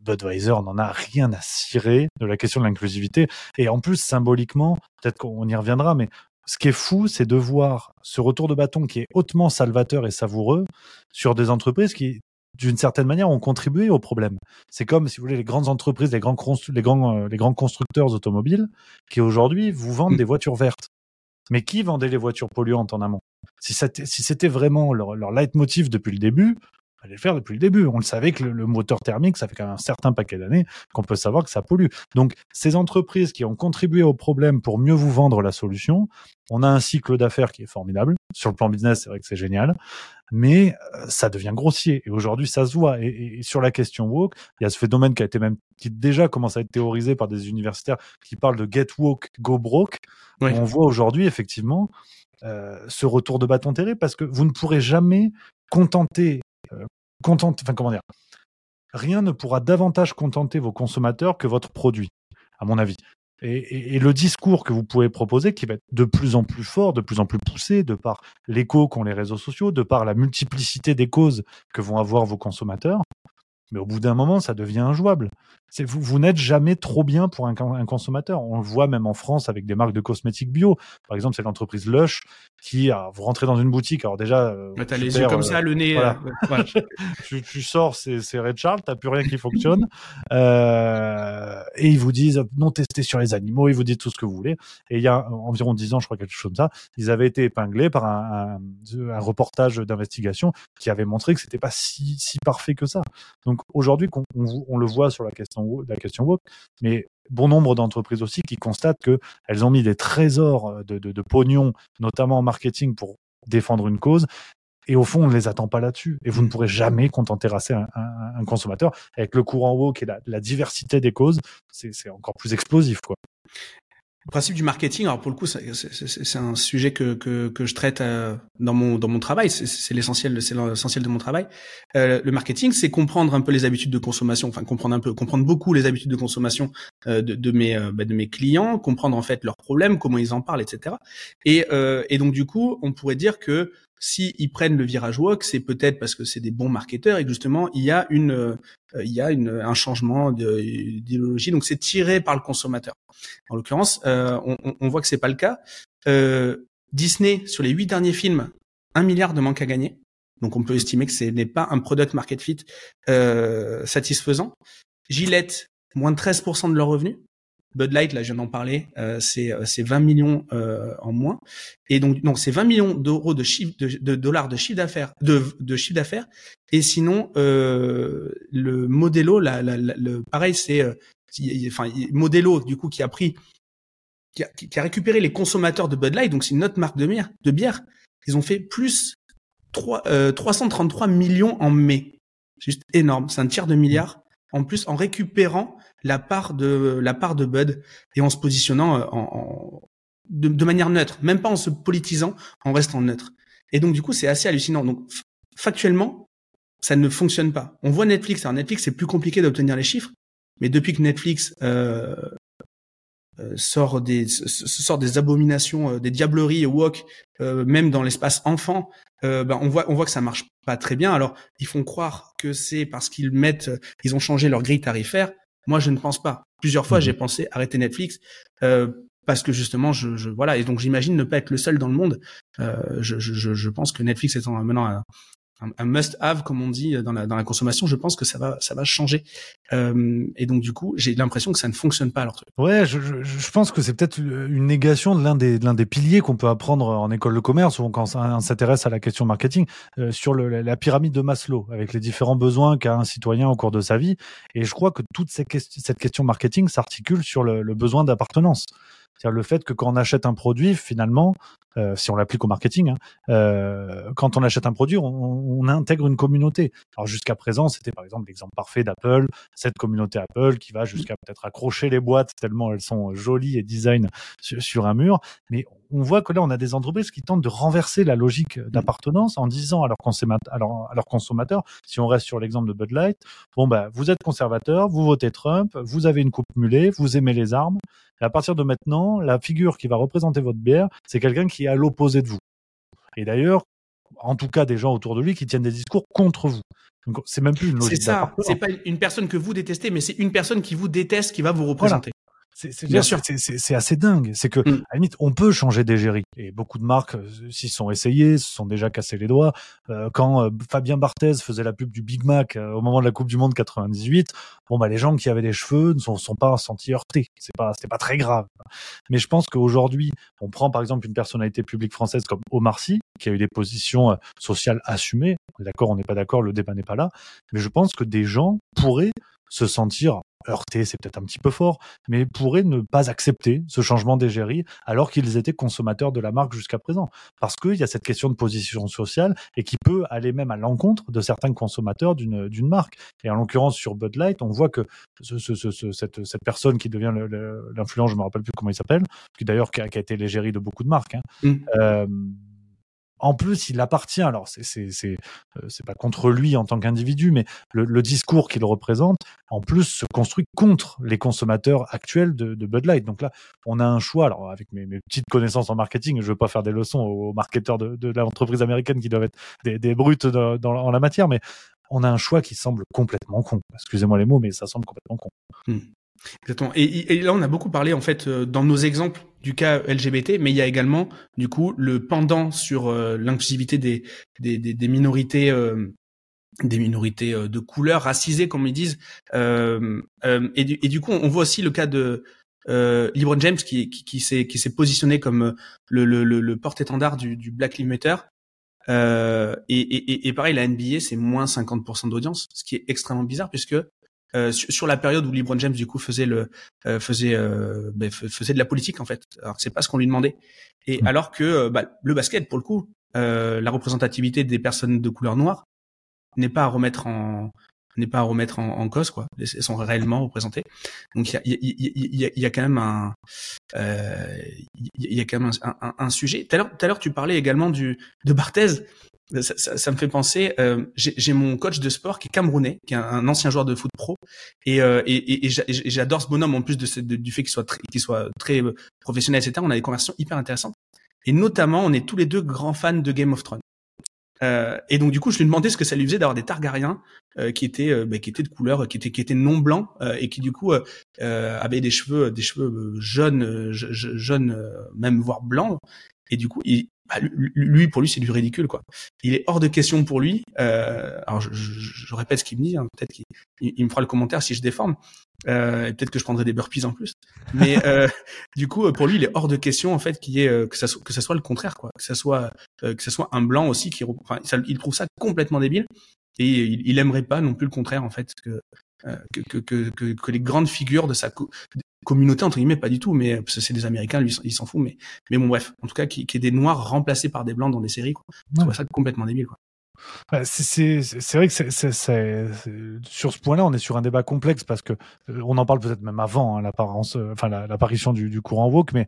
Budweiser n'en a rien à cirer de la question de l'inclusivité. Et en plus, symboliquement, peut-être qu'on y reviendra, mais ce qui est fou, c'est de voir ce retour de bâton qui est hautement salvateur et savoureux sur des entreprises qui, d'une certaine manière, ont contribué au problème. C'est comme, si vous voulez, les grandes entreprises, les grands, les grands, euh, les grands constructeurs automobiles qui aujourd'hui vous vendent des voitures vertes. Mais qui vendait les voitures polluantes en amont? Si c'était vraiment leur, leur leitmotiv depuis le début, fallait le faire depuis le début. On le savait que le, moteur thermique, ça fait quand même un certain paquet d'années qu'on peut savoir que ça pollue. Donc, ces entreprises qui ont contribué au problème pour mieux vous vendre la solution, on a un cycle d'affaires qui est formidable. Sur le plan business, c'est vrai que c'est génial, mais euh, ça devient grossier. Et aujourd'hui, ça se voit. Et, sur la question woke, il y a ce phénomène qui a été même, qui déjà commence à être théorisé par des universitaires qui parlent de get woke, go broke. On voit aujourd'hui, effectivement, euh, ce retour de bâton terrible parce que vous ne pourrez jamais contenter dire, rien ne pourra davantage contenter vos consommateurs que votre produit, à mon avis. Et, le discours que vous pouvez proposer, qui va être de plus en plus fort, de plus en plus poussé, de par l'écho qu'ont les réseaux sociaux, de par la multiplicité des causes que vont avoir vos consommateurs, mais au bout d'un moment, ça devient injouable. Vous, vous n'êtes jamais trop bien pour un, un, consommateur. On le voit même en France avec des marques de cosmétiques bio. Par exemple, c'est l'entreprise Lush qui, a, vous rentrez dans une boutique, alors déjà... Euh, t'as les yeux comme euh, ça, le nez... Voilà. Euh, tu, tu, sors, c'est Red Charles, t'as plus rien qui fonctionne. Euh, et ils vous disent, non tester sur les animaux, ils vous disent tout ce que vous voulez. Et il y a environ dix ans, je crois, quelque chose comme ça, ils avaient été épinglés par un, un, un reportage d'investigation qui avait montré que c'était pas si, si parfait que ça. Donc aujourd'hui, on, on, le voit sur la question, la question woke, mais bon nombre d'entreprises aussi qui constatent que elles ont mis des trésors de, de, de pognon, notamment en marketing, pour défendre une cause. Et au fond, on ne les attend pas là-dessus. Et vous ne pourrez jamais contenter un, un, un consommateur. Avec le courant qui est la, la diversité des causes, c'est encore plus explosif. Quoi. Le principe du marketing, alors pour le coup, c'est un sujet que, que, que je traite euh, dans mon dans mon travail. C'est l'essentiel, c'est l'essentiel de mon travail. Euh, le marketing, c'est comprendre un peu les habitudes de consommation, enfin comprendre un peu, comprendre beaucoup les habitudes de consommation euh, de, de, mes euh, bah, de mes clients, comprendre en fait leurs problèmes, comment ils en parlent, etc. Et euh, et donc du coup, on pourrait dire que si ils prennent le virage woke, c'est peut-être parce que c'est des bons marketeurs et que justement il y a une euh, il y a une, un changement d'idéologie. Donc c'est tiré par le consommateur. En l'occurrence, euh, on, on, voit que c'est pas le cas. Euh, Disney sur les huit derniers films, un milliard de manque à gagner. Donc on peut estimer que ce n'est pas un product market fit euh, satisfaisant. Gillette, moins de 13% de leurs revenus. Bud Light, là, je viens d'en parler, euh, c'est euh, c'est 20 millions euh, en moins. Et donc, donc c'est 20 millions d'euros de chiffre de, de, dollars de chiffre d'affaires de, de chiffre d'affaires. Et sinon, euh, le Modelo, la, la, le pareil, c'est euh, enfin Modelo du coup qui a pris qui a, qui a, récupéré les consommateurs de Bud Light, donc c'est une autre marque de bière. De bière, ils ont fait plus 3, 333 millions en mai. Juste énorme, c'est un tiers de milliard. En plus, en récupérant la part de la part de Bud et en se positionnant euh, en, de, de, manière neutre, même pas en se politisant, en restant neutre. Et donc du coup, c'est assez hallucinant. Donc factuellement, ça ne fonctionne pas. On voit Netflix. Alors Netflix, c'est plus compliqué d'obtenir les chiffres, mais depuis que Netflix euh, sort des sort des abominations, euh, des diableries woke, euh, même dans l'espace enfant, euh, ben on voit on voit que ça marche pas très bien. Alors ils font croire que c'est parce qu'ils mettent, ils ont changé leur grille tarifaire. Moi, je ne pense pas. Plusieurs fois, mmh j'ai pensé arrêter Netflix euh, parce que justement, je, je, voilà, et donc j'imagine ne pas être le seul dans le monde. Euh, je, je, je, pense que Netflix étant maintenant un, un must-have, comme on dit dans la, dans la consommation, je pense que ça va, ça va changer. Euh, et donc du coup, j'ai l'impression que ça ne fonctionne pas leur. Ouais, je, je, je pense que c'est peut-être une négation de l'un des, l'un des piliers qu'on peut apprendre en école de commerce ou quand on s'intéresse à la question marketing euh, sur le, la pyramide de Maslow, avec les différents besoins qu'a un citoyen au cours de sa vie. Et je crois que toute cette question marketing s'articule sur le, le besoin d'appartenance. C'est-à-dire le fait que quand on achète un produit, finalement, euh, si on l'applique au marketing, hein, euh, quand on achète un produit, on, intègre une communauté. Alors jusqu'à présent, c'était par exemple l'exemple parfait d'Apple, cette communauté Apple qui va jusqu'à peut-être accrocher les boîtes tellement elles sont jolies et design sur, un mur. Mais on voit que là, on a des entreprises qui tentent de renverser la logique d'appartenance en disant à leurs consommateurs, à leurs consommateurs, si on reste sur l'exemple de Bud Light, bon bah vous êtes conservateur, vous votez Trump, vous avez une coupe mulet, vous aimez les armes. Et à partir de maintenant, la figure qui va représenter votre bière, c'est quelqu'un qui est à l'opposé de vous. Et d'ailleurs, en tout cas, des gens autour de lui qui tiennent des discours contre vous. C'est même plus une logique. C'est ça. C'est pas une personne que vous détestez, mais c'est une personne qui vous déteste qui va vous représenter. C'est bien sûr, c'est assez dingue. C'est que mm. à la limite, on peut changer d'égérie. Et beaucoup de marques euh, s'y sont essayées, se sont déjà cassés les doigts. Euh, quand euh, Fabien Barthez faisait la pub du Big Mac euh, au moment de la Coupe du Monde 98, bon bah les gens qui avaient des cheveux ne sont, sont pas sentis heurtés. C'est pas, c'était pas très grave. Mais je pense qu'aujourd'hui, on prend par exemple une personnalité publique française comme Omar Sy, qui a eu des positions sociales assumées. D'accord, on n'est pas d'accord, le débat n'est pas là. Mais je pense que des gens pourraient se sentir heurté, c'est peut-être un petit peu fort, mais pourraient ne pas accepter ce changement d'égérie alors qu'ils étaient consommateurs de la marque jusqu'à présent. Parce qu'il y a cette question de position sociale et qui peut aller même à l'encontre de certains consommateurs d'une, d'une marque. Et en l'occurrence, sur Bud Light, on voit que ce, ce, ce, cette, cette personne qui devient l'influent, je me rappelle plus comment il s'appelle, qui d'ailleurs qui a, qui a été l'égérie de beaucoup de marques, hein, mmh. euh, en plus, il appartient. Alors, euh, c'est pas contre lui en tant qu'individu, mais le, discours qu'il représente, en plus, se construit contre les consommateurs actuels de, Bud Light. Donc là, on a un choix. Alors, avec mes, petites connaissances en marketing, je veux pas faire des leçons aux marketeurs de, l'entreprise américaine qui doivent être des, brutes en la matière, mais on a un choix qui semble complètement con. Excusez-moi les mots, mais ça semble complètement con. Hmm. Exactement. Et, là, on a beaucoup parlé en fait euh, dans nos exemples du cas LGBT, mais il y a également du coup le pendant sur euh, l'inclusivité des, des, des, minorités. Euh, des minorités de couleur racisées comme ils disent euh, et, du, et, du, coup on voit aussi le cas de euh, LeBron James qui, qui, qui s'est qui s'est positionné comme le, le, le, porte-étendard du, du Black Lives Matter euh, et, et, et, pareil la NBA c'est moins 50% d'audience ce qui est extrêmement bizarre puisque sur, la période où LeBron James du coup faisait le faisait ben, faisait de la politique en fait. Alors c'est pas ce qu'on lui demandait. Et mmh. alors que bah, le basket pour le coup, la représentativité des personnes de couleur noire n'est pas à remettre en n'est pas à remettre en, cause quoi elles sont réellement représentées donc il y a, y, y, y a quand même un il y a quand même un, un sujet tout à l'heure tu parlais également du de Barthez ça, ça, ça, me fait penser. Euh, J'ai mon coach de sport qui est camerounais, qui est un, ancien joueur de foot pro, et, euh, et, et, j'adore ce bonhomme en plus de, du fait qu'il soit qu'il soit très professionnel, etc. On a des conversations hyper intéressantes, et notamment on est tous les deux grands fans de Game of Thrones. Euh, et donc du coup, je lui demandais ce que ça lui faisait d'avoir des Targaryens euh, qui étaient euh, bah, qui étaient de couleur, qui étaient qui étaient non blancs euh, et qui du coup avaient des cheveux des cheveux jaunes, jaunes même voire blancs. Et du coup, il, bah, lui pour lui c'est du ridicule quoi. Il est hors de question pour lui. alors je, je, répète ce qu'il me dit, hein, peut-être qu'il il me fera le commentaire si je déforme. Euh, et peut-être que je prendrai des burpees en plus. Mais euh, du coup, pour lui, il est hors de question en fait qu'il y ait euh, que ça soit, que ça soit le contraire quoi, que ça soit euh, que ça soit un blanc aussi qui, enfin, ça, il trouve ça complètement débile et il, il aimerait pas non plus le contraire en fait que que, que, que, que, les grandes figures de sa communauté entre guillemets pas du tout mais c'est des américains lui il s'en fout mais mais bon bref. En tout cas qui, qui est des noirs remplacés par des blancs dans des séries quoi. Je trouve ça complètement débile quoi. Bah, c'est vrai que c'est sur ce point-là, on est sur un débat complexe parce que euh, on en parle peut-être même avant hein, l'apparence, euh, enfin l'apparition du, du courant woke, mais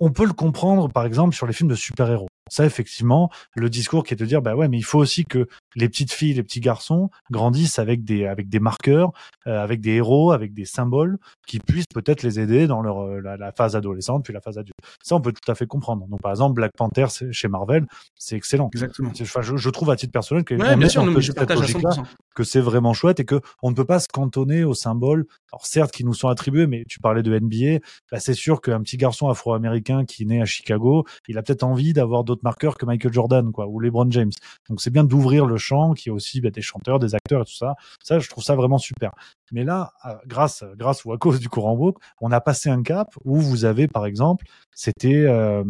on peut le comprendre, par exemple, sur les films de super-héros. Ça, effectivement, le discours qui est de dire, bah ouais, mais il faut aussi que les petites filles, les petits garçons grandissent avec des avec des marqueurs, euh, avec des héros, avec des symboles qui puissent peut-être les aider dans leur euh, la, phase adolescente puis la phase adulte. Ça, on peut tout à fait comprendre. Donc, par exemple, Black Panther chez Marvel, c'est excellent. Exactement. Enfin, je, je, trouve à titre personnel que ouais, bien sûr, non, mais je partage à que c'est vraiment chouette et que on ne peut pas se cantonner aux symboles. Alors certes, qui nous sont attribués, mais tu parlais de NBA, bah, c'est sûr qu'un petit garçon afro-américain qui est né à Chicago, il a peut-être envie d'avoir d'autres marqueurs que Michael Jordan, quoi, ou LeBron James. Donc c'est bien d'ouvrir le champ, qui est aussi bah, des chanteurs, des acteurs et tout ça. Ça, je trouve ça vraiment super. Mais là, grâce, grâce ou à cause du courant woke, on a passé un cap où vous avez, par exemple, c'était euh,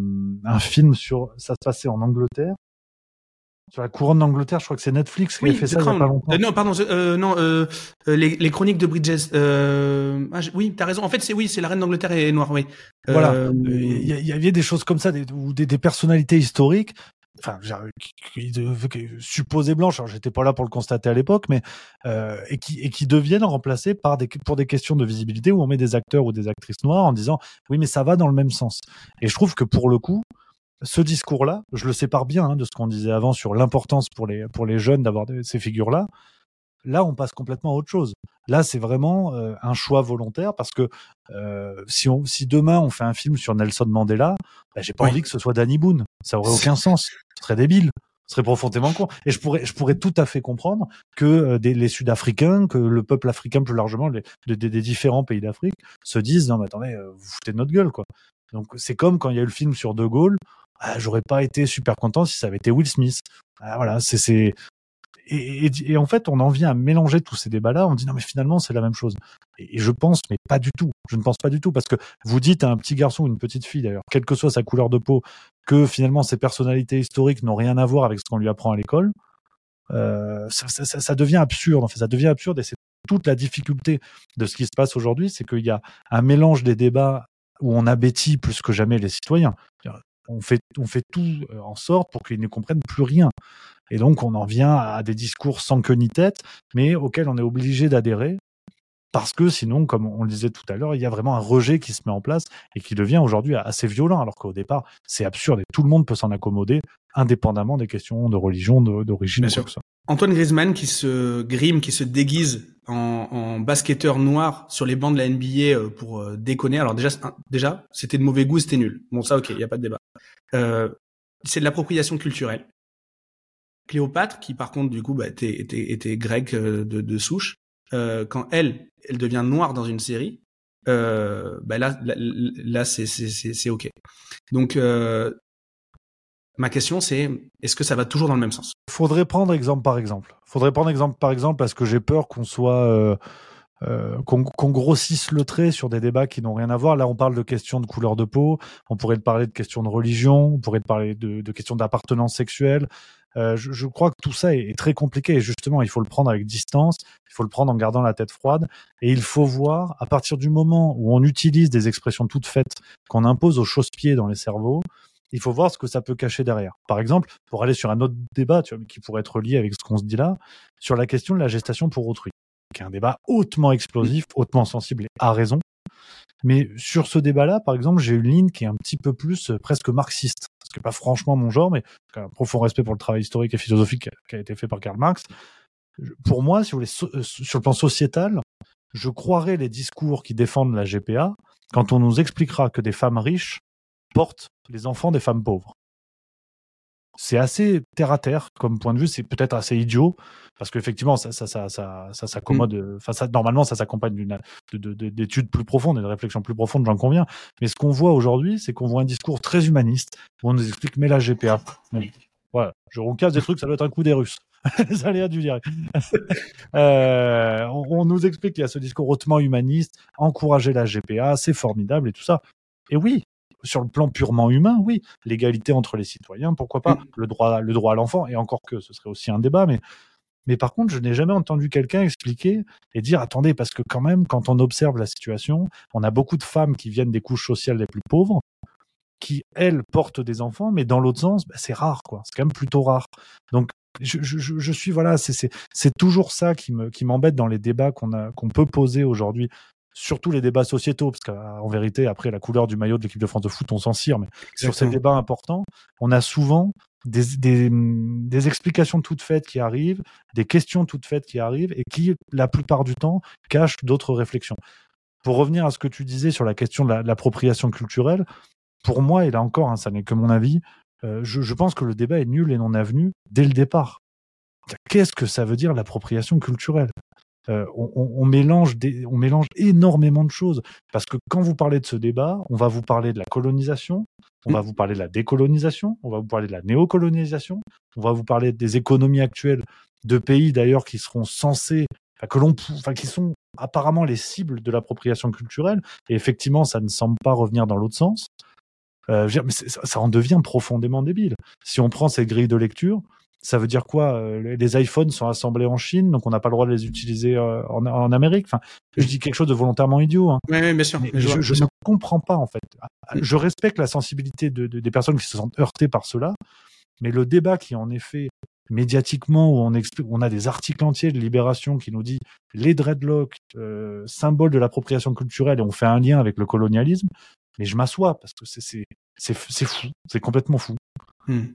un film sur, ça se passait en Angleterre sur la couronne d'Angleterre, je crois que c'est Netflix qui a fait ça il y a pas longtemps. Euh, non, pardon, euh, non, euh, les, les, chroniques de Bridges. Ah, oui, t'as raison. En fait, c'est oui, c'est la reine d'Angleterre et noire, oui. Voilà. Il y, avait des choses comme ça, des, ou des, des personnalités historiques. Enfin, supposées blanches. Alors, j'étais pas là pour le constater à l'époque, mais et qui et qui deviennent remplacées par des pour des questions de visibilité où on met des acteurs ou des actrices noires en disant oui, mais ça va dans le même sens. Et je trouve que pour le coup, ce discours-là, je le sépare bien hein, de ce qu'on disait avant sur l'importance pour les, pour les jeunes d'avoir ces figures-là. Là, on passe complètement à autre chose. Là, c'est vraiment euh, un choix volontaire parce que euh, si, on, si demain on fait un film sur Nelson Mandela, bah, j'ai pas envie que ce soit Danny Boone. Ça aurait aucun sens. Ce serait débile. Ce serait profondément con. Et je pourrais, je pourrais tout à fait comprendre que euh, des, les Sud-Africains, que le peuple africain plus largement, les, des différents pays d'Afrique, se disent non mais attendez, vous foutez de notre gueule quoi. Donc c'est comme quand il y a eu le film sur De Gaulle, ah, j'aurais pas été super content si ça avait été Will Smith. Ah, voilà, c'est c'est et, et, en fait, on en vient à mélanger tous ces débats-là. On dit non, mais finalement, c'est la même chose. Et, je pense, mais pas du tout. Je ne pense pas du tout parce que vous dites à un petit garçon ou une petite fille, d'ailleurs, quelle que soit sa couleur de peau, que finalement ses personnalités historiques n'ont rien à voir avec ce qu'on lui apprend à l'école. Euh, ça, ça, ça, devient absurde. En fait, ça devient absurde et c'est toute la difficulté de ce qui se passe aujourd'hui, c'est qu'il y a un mélange des débats où on abétit plus que jamais les citoyens on fait, on fait tout euh, en sorte pour qu'ils ne comprennent plus rien. Et donc, on en vient à des discours sans queue ni tête, mais auxquels on est obligé d'adhérer. Parce que sinon, comme on le disait tout à l'heure, il y a vraiment un rejet qui se met en place et qui devient aujourd'hui assez violent, alors qu'au départ, c'est absurde et tout le monde peut s'en accommoder, indépendamment des questions de religion, d'origine, que ça. Antoine Griezmann qui se grime, qui se déguise en, en, basketteur noir sur les bancs de la NBA euh, pour euh, déconner. Alors déjà, déjà, c'était de mauvais goût, c'était nul. Bon ça, ok, il y a pas de débat. Euh, c'est de l'appropriation culturelle. Cléopâtre, qui par contre du coup bah, était, grecque euh, de, souche, euh, quand elle, elle devient noire dans une série, bah là, là, là c'est c'est ok. Donc Ma question, c'est est-ce que ça va toujours dans le même sens? Faudrait prendre exemple par exemple. Faudrait prendre exemple par exemple parce que j'ai peur qu'on soit euh, qu'on grossisse le trait sur des débats qui n'ont rien à voir. Là, on parle de questions de couleur de peau, on pourrait parler de questions de religion, on pourrait parler de, questions d'appartenance sexuelle. Euh, je, crois que tout ça est, est, très compliqué et justement, il faut le prendre avec distance, il faut le prendre en gardant la tête froide et il faut voir à partir du moment où on utilise des expressions toutes faites qu'on impose aux chausse-pieds dans les cerveaux, il faut voir ce que ça peut cacher derrière. Par exemple, pour aller sur un autre débat tu vois, qui pourrait être lié avec ce qu'on se dit là, sur la question de la gestation pour autrui, qui est un débat hautement explosif, hautement sensible et à raison. Mais sur ce débat-là, par exemple, j'ai une ligne qui est un petit peu plus euh, presque marxiste, ce qui n'est pas franchement mon genre, mais un profond respect pour le travail historique et philosophique qui a été fait par Karl Marx. Pour moi, si vous voulez, euh, sur le plan sociétal, je croirais les discours qui défendent la GPA quand on nous expliquera que des femmes riches portent les enfants des femmes pauvres. C'est assez terre à terre comme point de vue, c'est peut-être assez idiot parce qu'effectivement ça ça ça ça ça s'accommode mmh. enfin ça normalement ça s'accompagne d'une d'études plus profondes et de réflexions plus profondes, j'en conviens. Mais ce qu'on voit aujourd'hui, c'est qu'on voit un discours très humaniste où on nous explique mais la GPA. Voilà, je roucasse des trucs, ça doit être un coup des Russes. les aléas du direct. euh, on, on, nous explique qu'il y a ce discours hautement humaniste, encourager la GPA, c'est formidable et tout ça. Et oui, sur le plan purement humain, oui, l'égalité entre les citoyens, pourquoi pas, mm. le droit, le droit à l'enfant, et encore que ce serait aussi un débat, mais mais par contre, je n'ai jamais entendu quelqu'un expliquer et dire attendez, parce que quand même, quand on observe la situation, on a beaucoup de femmes qui viennent des couches sociales les plus pauvres, qui elles portent des enfants, mais dans l'autre sens, bah, c'est rare, quoi. C'est quand même plutôt rare. Donc je, je, je suis voilà, c'est toujours ça qui me qui m'embête dans les débats qu'on a qu'on peut poser aujourd'hui surtout les débats sociétaux, parce qu'en vérité, après la couleur du maillot de l'équipe de France de foot, on s'en cire, mais sur ces débats importants, on a souvent des, des, des, explications toutes faites qui arrivent, des questions toutes faites qui arrivent, et qui, la plupart du temps, cachent d'autres réflexions. Pour revenir à ce que tu disais sur la question de l'appropriation culturelle, pour moi, et là encore, hein, ça n'est que mon avis, euh, je, je pense que le débat est nul et non avenu dès le départ. Qu'est-ce que ça veut dire l'appropriation culturelle? Euh, on, mélange on mélange énormément de choses parce que quand vous parlez de ce débat, on va vous parler de la colonisation, on va vous parler de la décolonisation, on va vous parler de la néocolonisation, on va vous parler des économies actuelles de pays d'ailleurs qui seront censés, que l'on, enfin qui sont apparemment les cibles de l'appropriation culturelle. Et effectivement, ça ne semble pas revenir dans l'autre sens. Euh, mais ça, ça en devient profondément débile. Si on prend ces grilles de lecture, ça veut dire quoi euh, Les iPhones sont assemblés en Chine, donc on n'a pas le droit de les utiliser euh, en, en, Amérique? Enfin, je dis quelque chose de volontairement idiot. Hein. Oui, bien sûr. je, je ne comprends pas en fait. Je respecte la sensibilité de, de, des personnes qui se sentent heurtées par cela, mais le débat qui en effet médiatiquement où on explique, on a des articles entiers de Libération qui nous dit les dreadlocks euh, symbole de l'appropriation culturelle et on fait un lien avec le colonialisme. Mais je m'assois parce que c'est fou, c'est complètement fou. Hmm.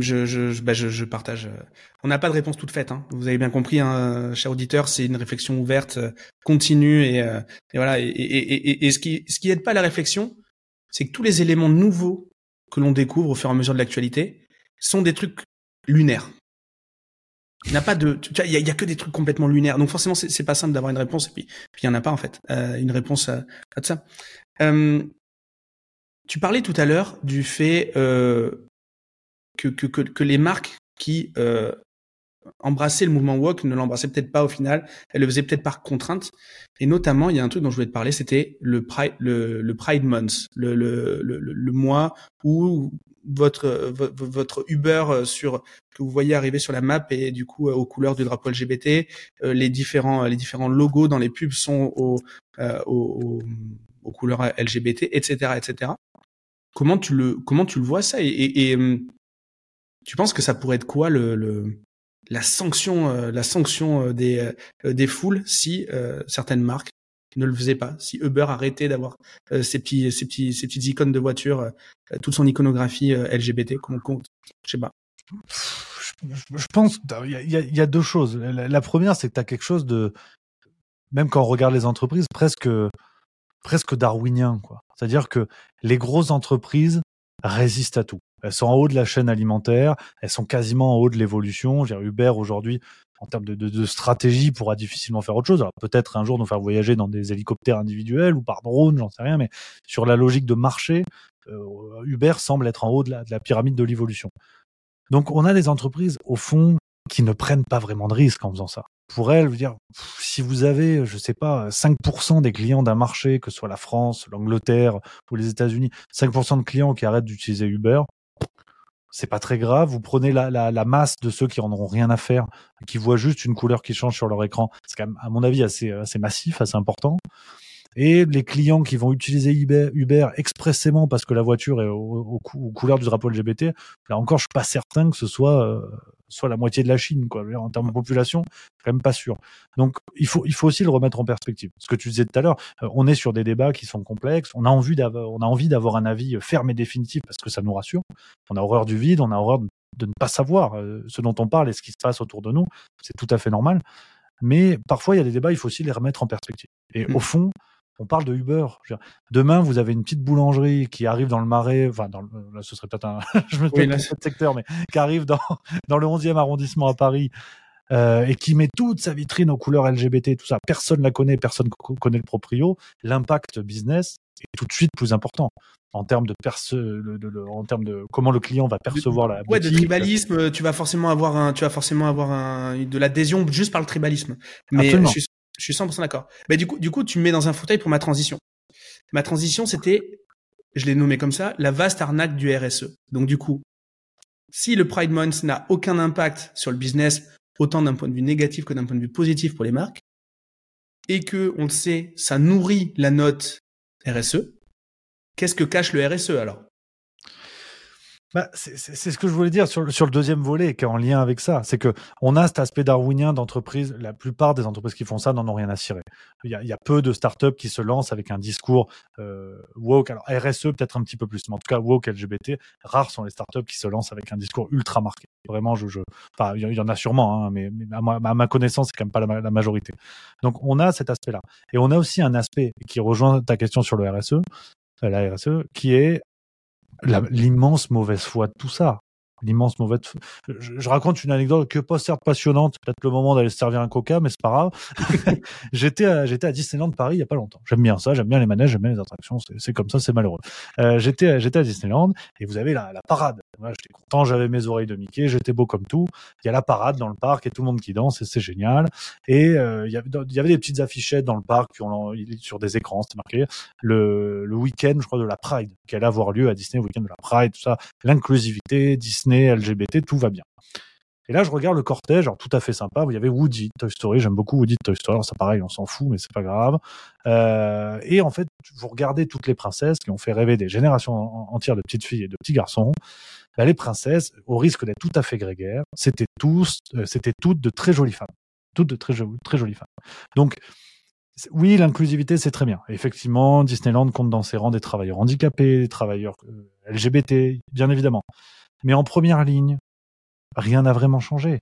Je, je, bah je, je, partage. Euh, on n'a pas de réponse toute faite. Hein. Vous avez bien compris, hein, cher auditeur, c'est une réflexion ouverte, euh, continue et, euh, et voilà. Et, et, et, ce qui, ce qui pas la réflexion, c'est que tous les éléments nouveaux que l'on découvre au fur et à mesure de l'actualité sont des trucs lunaires. Il n'y a pas de, il y, y a que des trucs complètement lunaires. Donc forcément, c'est pas simple d'avoir une réponse. Et puis, il y en a pas en fait, euh, une réponse à, à ça. Euh, tu parlais tout à l'heure du fait euh, que, que, que, que les marques qui euh, embrassaient le mouvement woke ne l'embrassaient peut-être pas au final, elles le faisaient peut-être par contrainte. Et notamment, il y a un truc dont je voulais te parler, c'était le Pride, le, le Pride Month, le, le, le, le mois où votre, votre Uber euh, sur que vous voyez arriver sur la map et du coup euh, aux couleurs du drapeau LGBT, euh, les différents les différents logos dans les pubs sont aux, aux, aux couleurs LGBT, etc., etc. Comment tu le comment tu le vois ça? Et, et, et hum, tu penses que ça pourrait être quoi le, le la sanction, euh, la sanction euh, des, euh, des foules si certaines marques ne le faisaient pas, si Uber arrêtait d'avoir ces petits, ces petits, petites icônes de voiture, toute son iconographie LGBT, comment compte? Je sais pas. Je pense il y a, y a, deux choses. La, première, c'est que tu as quelque chose de, même quand on regarde les entreprises, presque, presque darwinien, quoi. C'est-à-dire que les grosses entreprises résistent à tout. Elles sont en haut de la chaîne alimentaire, elles sont quasiment en haut de l'évolution. Uber aujourd'hui, en termes de, de, de, stratégie, pourra difficilement faire autre chose. Alors peut-être un jour nous faire voyager dans des hélicoptères individuels ou par drone, j'en sais rien, mais sur la logique de marché, euh, Uber semble être en haut de la, de la pyramide de l'évolution. Donc on a des entreprises au fond qui ne prennent pas vraiment de risques en faisant ça. Pour elles, dire, si vous avez, je sais pas, 5% des clients d'un marché, que ce soit la France, l'Angleterre ou les États-Unis, 5% de clients qui arrêtent d'utiliser Uber, c'est pas très grave. Vous prenez la, la, la, masse de ceux qui en auront rien à faire, qui voient juste une couleur qui change sur leur écran. C'est quand même, à mon avis, assez, assez massif, assez important. Et les clients qui vont utiliser Uber, Uber expressément parce que la voiture est aux, aux, couleurs du drapeau LGBT, là encore, je suis pas certain que ce soit euh, soit la moitié de la Chine, quoi. En termes de population, quand même pas sûr. Donc, il faut, il faut aussi le remettre en perspective. Ce que tu disais tout à l'heure, euh, on est sur des débats qui sont complexes. On a envie d'avoir, on a envie d'avoir un avis ferme et définitif parce que ça nous rassure. On a horreur du vide, on a horreur de ne pas savoir euh, ce dont on parle et ce qui se passe autour de nous. C'est tout à fait normal. Mais parfois, il y a des débats, il faut aussi les remettre en perspective. Et mmh. au fond, on parle de Uber. Demain, vous avez une petite boulangerie qui arrive dans le Marais, enfin, dans le, là, ce serait peut-être un, je me oui, secteur, mais qui arrive dans, dans le 11e arrondissement à Paris, euh, et qui met toute sa vitrine aux couleurs LGBT, tout ça. Personne la connaît, personne connaît le proprio. L'impact business est tout de suite plus important en termes de, perce en termes de comment le client va percevoir la ouais de tribalisme tu vas forcément avoir un tu vas forcément avoir un de l'adhésion juste par le tribalisme mais je suis, je suis 100% d'accord. Mais du coup, du coup, tu me mets dans un fauteuil pour ma transition. Ma transition, c'était, je l'ai nommé comme ça, la vaste arnaque du RSE. Donc du coup, si le Pride Month n'a aucun impact sur le business, autant d'un point de vue négatif que d'un point de vue positif pour les marques, et que, on le sait, ça nourrit la note RSE, qu'est-ce que cache le RSE alors? Bah, c'est ce que je voulais dire sur, sur le deuxième volet qui est en lien avec ça. C'est que on a cet aspect darwinien d'entreprise. La plupart des entreprises qui font ça n'en ont rien à cirer. Il y a, il y a peu de startups qui se lancent avec un discours euh, woke. Alors RSE peut-être un petit peu plus, mais en tout cas woke LGBT. Rares sont les startups qui se lancent avec un discours ultra marqué. Vraiment, je, je enfin, il y en a sûrement, hein, mais, à, ma, à, ma, connaissance, c'est quand même pas la, la majorité. Donc on a cet aspect-là, et on a aussi un aspect qui rejoint ta question sur le RSE, euh, la RSE, qui est l'immense mauvaise foi de tout ça. L'immense mauvaise. Je, je, raconte une anecdote que pas certes passionnante, peut-être le moment d'aller se servir un coca, mais c'est pas grave. j'étais à, j'étais à Disneyland Paris il y a pas longtemps. J'aime bien ça, j'aime bien les manèges, j'aime bien les attractions. C'est comme ça, c'est malheureux. Euh, j'étais, j'étais à Disneyland et vous avez la, la parade. Moi, j'étais content, j'avais mes oreilles de Mickey, j'étais beau comme tout. Il y a la parade dans le parc et tout le monde qui danse et c'est génial. Et euh, il, y avait, des petites affichettes dans le parc sur des écrans, c'était marqué le, le week-end, je crois, de la Pride qui allait avoir lieu à Disney, le week-end de la Pride, tout ça, l'inclusivité, Disney, LGBT, tout va bien. Et là, je regarde le cortège, alors tout à fait sympa. Vous y avez Woody, Toy Story. J'aime beaucoup Woody Toy Story. Alors, ça, pareil, on s'en fout, mais c'est pas grave. Euh, et en fait, vous regardez toutes les princesses qui ont fait rêver des générations entières de petites filles et de petits garçons. Bah, les princesses, au risque d'être tout à fait grégaires, c'était tous, euh, c'était toutes de très jolies femmes, toutes de très, très jolies femmes. Donc, oui, l'inclusivité, c'est très bien. Effectivement, Disneyland compte dans ses rangs des travailleurs handicapés, des travailleurs euh, LGBT, bien évidemment. Mais en première ligne, rien n'a vraiment changé.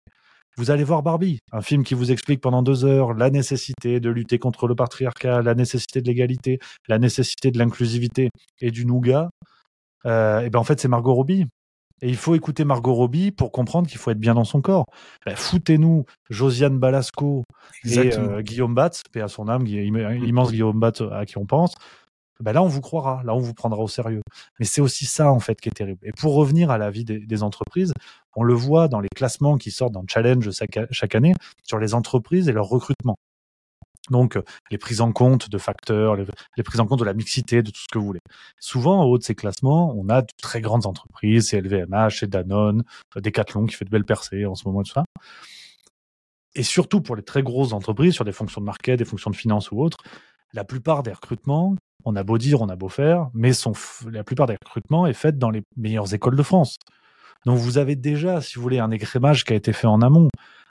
Vous allez voir Barbie, un film qui vous explique pendant deux heures la nécessité de lutter contre le patriarcat, la nécessité de l'égalité, la nécessité de l'inclusivité et du nougat. Euh, et ben en fait, c'est Margot Robbie. Et il faut écouter Margot Robbie pour comprendre qu'il faut être bien dans son corps. Ben, Foutez-nous Josiane Balasco et euh, Guillaume Batz, paix à son âme, mm. immense Guillaume Batz à qui on pense ben là on vous croira, là on vous prendra au sérieux. Mais c'est aussi ça en fait qui est terrible. Et pour revenir à la vie des, des entreprises, on le voit dans les classements qui sortent dans Challenge chaque, chaque année sur les entreprises et leur recrutement. Donc, les prises en compte de facteurs, les, prises en compte de la mixité, de tout ce que vous voulez. Souvent, en haut de ces classements, on a de très grandes entreprises, c'est LVMH, c'est Danone, Decathlon qui fait de belles percées en ce moment, tout ça. Et surtout pour les très grosses entreprises, sur des fonctions de market, des fonctions de finance ou autres, la plupart des recrutements, on a beau dire, on a beau faire, mais la plupart des recrutements est faite dans les meilleures écoles de France. Donc vous avez déjà, si vous voulez, un écrémage qui a été fait en amont.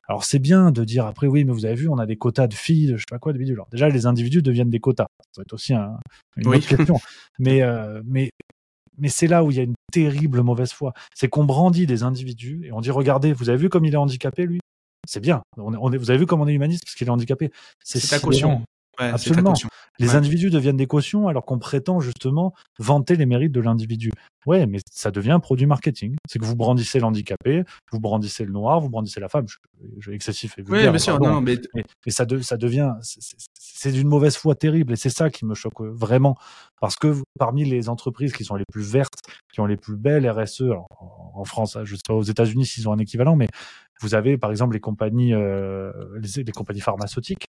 Alors c'est bien de dire après oui, mais vous avez vu, on a des quotas de filles, de je sais pas quoi, de vidéos. Alors déjà, les individus deviennent des quotas. Ça va être aussi un, une autre question. Mais euh, mais mais c'est là où il y a une terrible mauvaise foi. C'est qu'on brandit des individus et on dit regardez, vous avez vu comme il est handicapé lui? C'est bien. On est, on est, vous avez vu comme on est humaniste parce qu'il est handicapé. C'est ta caution. Ouais, Absolument. Les individus deviennent des cautions alors qu'on prétend justement vanter les mérites de l'individu. Ouais, mais ça devient un produit marketing. C'est que vous brandissez l'handicapé, vous brandissez le noir, vous brandissez la femme. Je, je excessif et Oui, bien sûr. Non, mais... mais, ça, de, ça devient, c'est d'une mauvaise foi terrible et c'est ça qui me choque vraiment parce que parmi les entreprises qui sont les plus vertes, qui ont les plus belles RSE, alors, en France, je sais pas aux États-Unis s'ils ont un équivalent, mais vous avez par exemple les compagnies, euh, les, les compagnies pharmaceutiques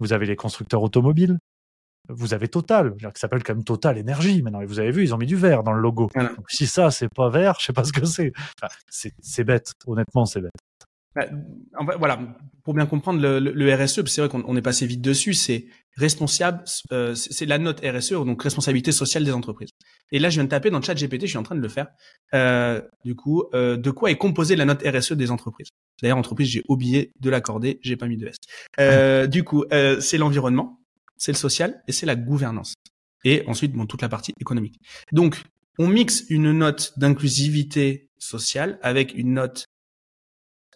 vous avez les constructeurs automobiles, vous avez Total, qui s'appelle quand même Total Énergie maintenant. Et vous avez vu, ils ont mis du vert dans le logo. Donc, si ça, c'est pas vert, je sais pas ce que c'est. Enfin, c'est bête. Honnêtement, c'est bête. Bah, voilà, pour bien comprendre le, le, RSE, c'est vrai qu'on est passé vite dessus, c'est responsable, euh, c'est la note RSE, donc responsabilité sociale des entreprises. Et là, je viens de taper dans le chat GPT, je suis en train de le faire. Euh, du coup, euh, de quoi est composée la note RSE des entreprises? D'ailleurs, entreprise, j'ai oublié de l'accorder, j'ai pas mis de S. Euh, du coup, euh, c'est l'environnement, c'est le social et c'est la gouvernance. Et ensuite, bon, toute la partie économique. Donc, on mixe une note d'inclusivité sociale avec une note